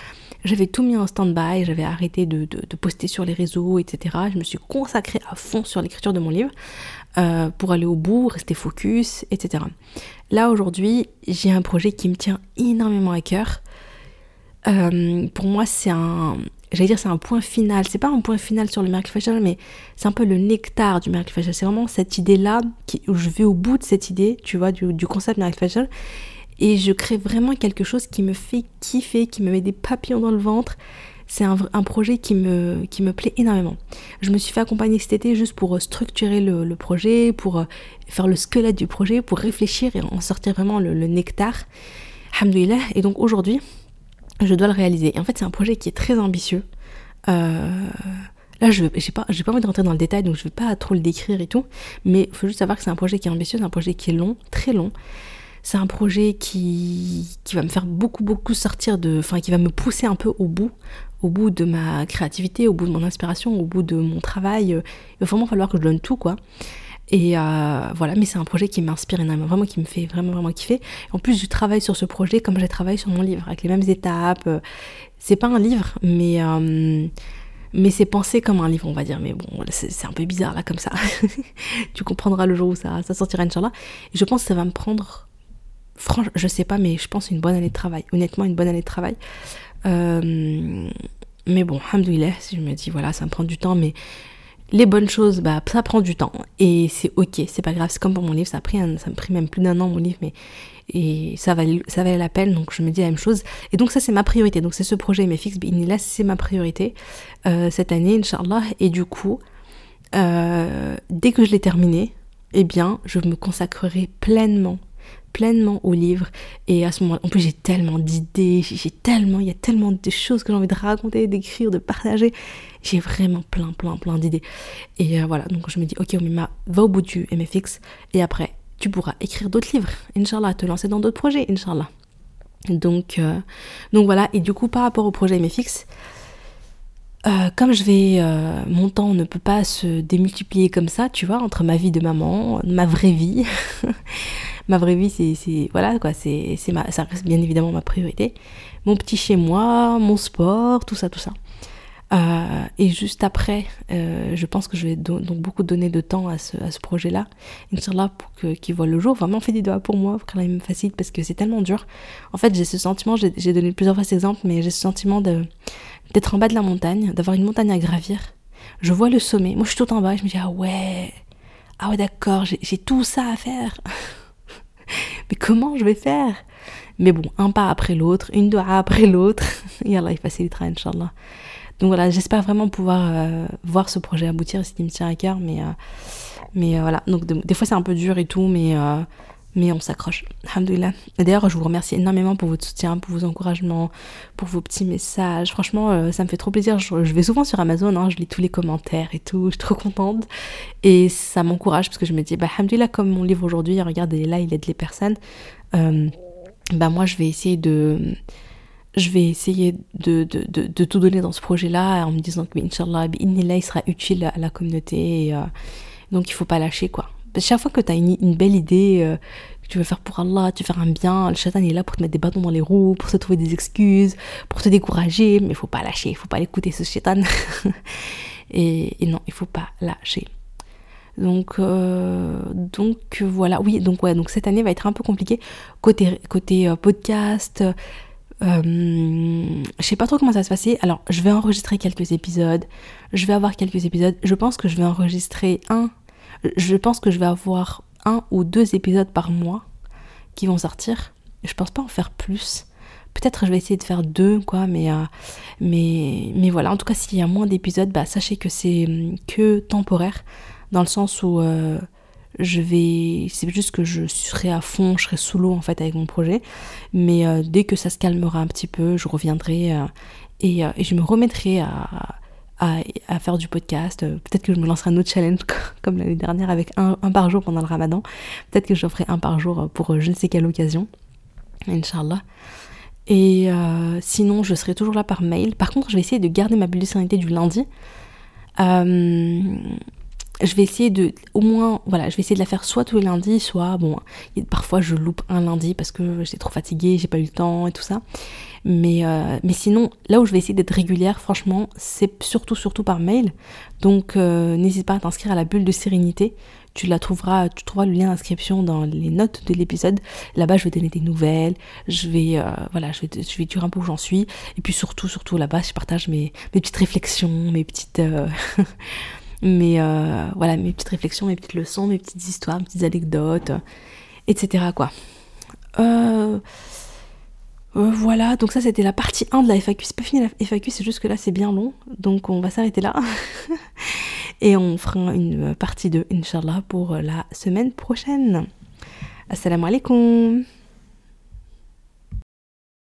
j'avais tout mis en stand-by, j'avais arrêté de, de, poster sur les réseaux, etc. Je me suis consacrée à fond sur l'écriture de mon livre euh, pour aller au bout, rester focus, etc. Là aujourd'hui, j'ai un projet qui me tient énormément à cœur. Euh, pour moi, c'est un, j'allais dire, c'est un point final. C'est pas un point final sur le Miracle Facial, mais c'est un peu le nectar du Miracle Facial. C'est vraiment cette idée-là où je vais au bout de cette idée, tu vois, du, du concept Miracle Facial. Et je crée vraiment quelque chose qui me fait kiffer, qui me met des papillons dans le ventre. C'est un, projet qui me, qui me plaît énormément. Je me suis fait accompagner cet été juste pour euh, structurer le, projet, pour euh, faire le squelette du projet, pour réfléchir et en sortir vraiment le, nectar. Alhamdoulilah. Et donc aujourd'hui, je dois le réaliser. Et en fait, c'est un projet qui est très ambitieux. Euh, là, je n'ai pas, pas envie de rentrer dans le détail, donc je ne vais pas trop le décrire et tout. Mais il faut juste savoir que c'est un projet qui est ambitieux, c'est un projet qui est long, très long. C'est un projet qui, qui va me faire beaucoup, beaucoup sortir de. Enfin, qui va me pousser un peu au bout, au bout de ma créativité, au bout de mon inspiration, au bout de mon travail. Il va vraiment falloir que je donne tout, quoi. Et euh, voilà, mais c'est un projet qui m'inspire énormément, vraiment qui me fait vraiment vraiment kiffer. En plus, je travaille sur ce projet comme j'ai travaillé sur mon livre, avec les mêmes étapes. C'est pas un livre, mais euh, mais c'est pensé comme un livre, on va dire. Mais bon, c'est un peu bizarre là comme ça. tu comprendras le jour où ça, ça sortira, Inch'Allah. Et je pense que ça va me prendre, franchement, je sais pas, mais je pense une bonne année de travail. Honnêtement, une bonne année de travail. Euh, mais bon, alhamdoulilah, si je me dis, voilà, ça me prend du temps, mais les bonnes choses, bah, ça prend du temps. Et c'est ok, c'est pas grave. C'est comme pour mon livre, ça ça me pris même plus d'un an mon livre, mais ça valait, ça la peine. Donc je me dis la même chose. Et donc ça, c'est ma priorité. Donc c'est ce projet MFX là c'est ma priorité euh, cette année, Inch'Allah. Et du coup, euh, dès que je l'ai terminé, eh bien, je me consacrerai pleinement pleinement au livre. Et à ce moment en plus j'ai tellement d'idées j'ai tellement il y a tellement de choses que j'ai envie de raconter d'écrire de partager. J'ai vraiment plein plein plein d'idées. Et euh, voilà. Donc je me dis ok Omima va au bout du MFX et après tu pourras écrire d'autres livres. Inch'Allah te lancer dans d'autres projets Inch'Allah. Donc euh, donc voilà. Et du coup par rapport au projet MFX euh, comme je vais, mon temps ne peut pas se démultiplier comme ça, tu vois, entre ma vie de maman, ma vraie vie, ma vraie vie, c'est, voilà quoi, c'est, ça reste bien évidemment ma priorité. Mon petit chez moi, mon sport, tout ça, tout ça. Euh, et juste après, euh, je pense que je vais donc beaucoup donner de temps à ce, à ce projet-là, Inch'Allah, pour qu'il voit le jour. Vraiment, fait des doigts pour moi, pour qu'il me facilite, parce que c'est tellement dur. En fait, j'ai ce sentiment, j'ai donné plusieurs fois cet exemple, mais j'ai ce sentiment de, d'être en bas de la montagne, d'avoir une montagne à gravir. Je vois le sommet, moi je suis tout en bas, je me dis, ah ouais, ah ouais, d'accord, j'ai tout ça à faire. mais comment je vais faire? Mais bon, un pas après l'autre, une doigt après l'autre. et Allah, il facilitera, Inch'Allah. Donc voilà, j'espère vraiment pouvoir euh, voir ce projet aboutir, ce qui me tient à cœur. Mais, euh, mais euh, voilà, donc des fois c'est un peu dur et tout, mais mais on s'accroche. Alhamdoulilah. D'ailleurs, je vous remercie énormément pour votre soutien, pour vos encouragements, pour vos petits messages. Franchement, euh, ça me fait trop plaisir. Je, vais souvent sur Amazon, hein, je lis tous les commentaires et tout, je suis trop contente. Et ça m'encourage parce que je me dis, bah, Alhamdoulilah, comme mon livre aujourd'hui, regardez, là, il aide les personnes. Euh, bah, moi, je vais essayer de. Je vais essayer de, de, de, tout donner dans ce projet-là en me disant que, Inch'Allah, il sera utile à la communauté. Et, euh, donc, il faut pas lâcher, quoi chaque fois que tu as une, belle idée euh, que tu veux faire pour Allah, tu veux faire un bien, le shaitan est là pour te mettre des bâtons dans les roues, pour se trouver des excuses, pour te décourager, mais il faut pas lâcher, il faut pas l'écouter ce shaitan. et, non, il faut pas lâcher. Donc, euh, donc voilà, oui, donc ouais, donc cette année va être un peu compliquée côté, euh, podcast. je sais pas trop comment ça va se passer. Alors, je vais enregistrer quelques épisodes. Je vais avoir quelques épisodes. Je pense que je vais enregistrer un je pense que je vais avoir un ou deux épisodes par mois qui vont sortir. Je pense pas en faire plus. Peut-être je vais essayer de faire deux, quoi, mais, euh, mais, mais voilà. En tout cas, s'il y a moins d'épisodes, bah, sachez que c'est hum, que temporaire, dans le sens où euh, je vais. C'est juste que je serai à fond, je serai sous l'eau en fait avec mon projet. Mais euh, dès que ça se calmera un petit peu, je reviendrai et, je me remettrai à, à, faire du podcast. Euh, peut-être que je me lancerai un autre challenge comme l'année dernière avec un, par jour pendant le ramadan. Peut-être que j'en ferai un par jour pour euh, je ne sais quelle occasion. Inch'Allah. Et euh, sinon, je serai toujours là par mail. Par contre, je vais essayer de garder ma bulle de sérénité du lundi. Euh, je vais essayer de, au moins, voilà, je vais essayer de la faire soit tous les lundis, soit, bon, parfois je loupe un lundi parce que j'étais trop fatiguée, j'ai pas eu le temps et tout ça. Mais, euh, mais sinon, là où je vais essayer d'être régulière, franchement, c'est surtout, surtout par mail. Donc, n'hésite pas à t'inscrire à la bulle de sérénité tu la trouveras, tu trouveras le lien d'inscription dans les notes de l'épisode. Là-bas, je vais donner des nouvelles, je vais, euh, voilà, je vais, je vais dire un peu où j'en suis. Et puis surtout, surtout là-bas, je partage mes, mes petites réflexions, mes petites, euh, euh, voilà, mes petites réflexions, mes petites leçons, mes petites histoires, mes petites anecdotes, etc. quoi. Voilà, donc ça c'était la partie 1 de la FAQ. C'est pas fini la FAQ, c'est juste que là c'est bien long, donc on va s'arrêter là. Et on fera une partie 2, Inch'Allah, pour la semaine prochaine. Assalamu alaikum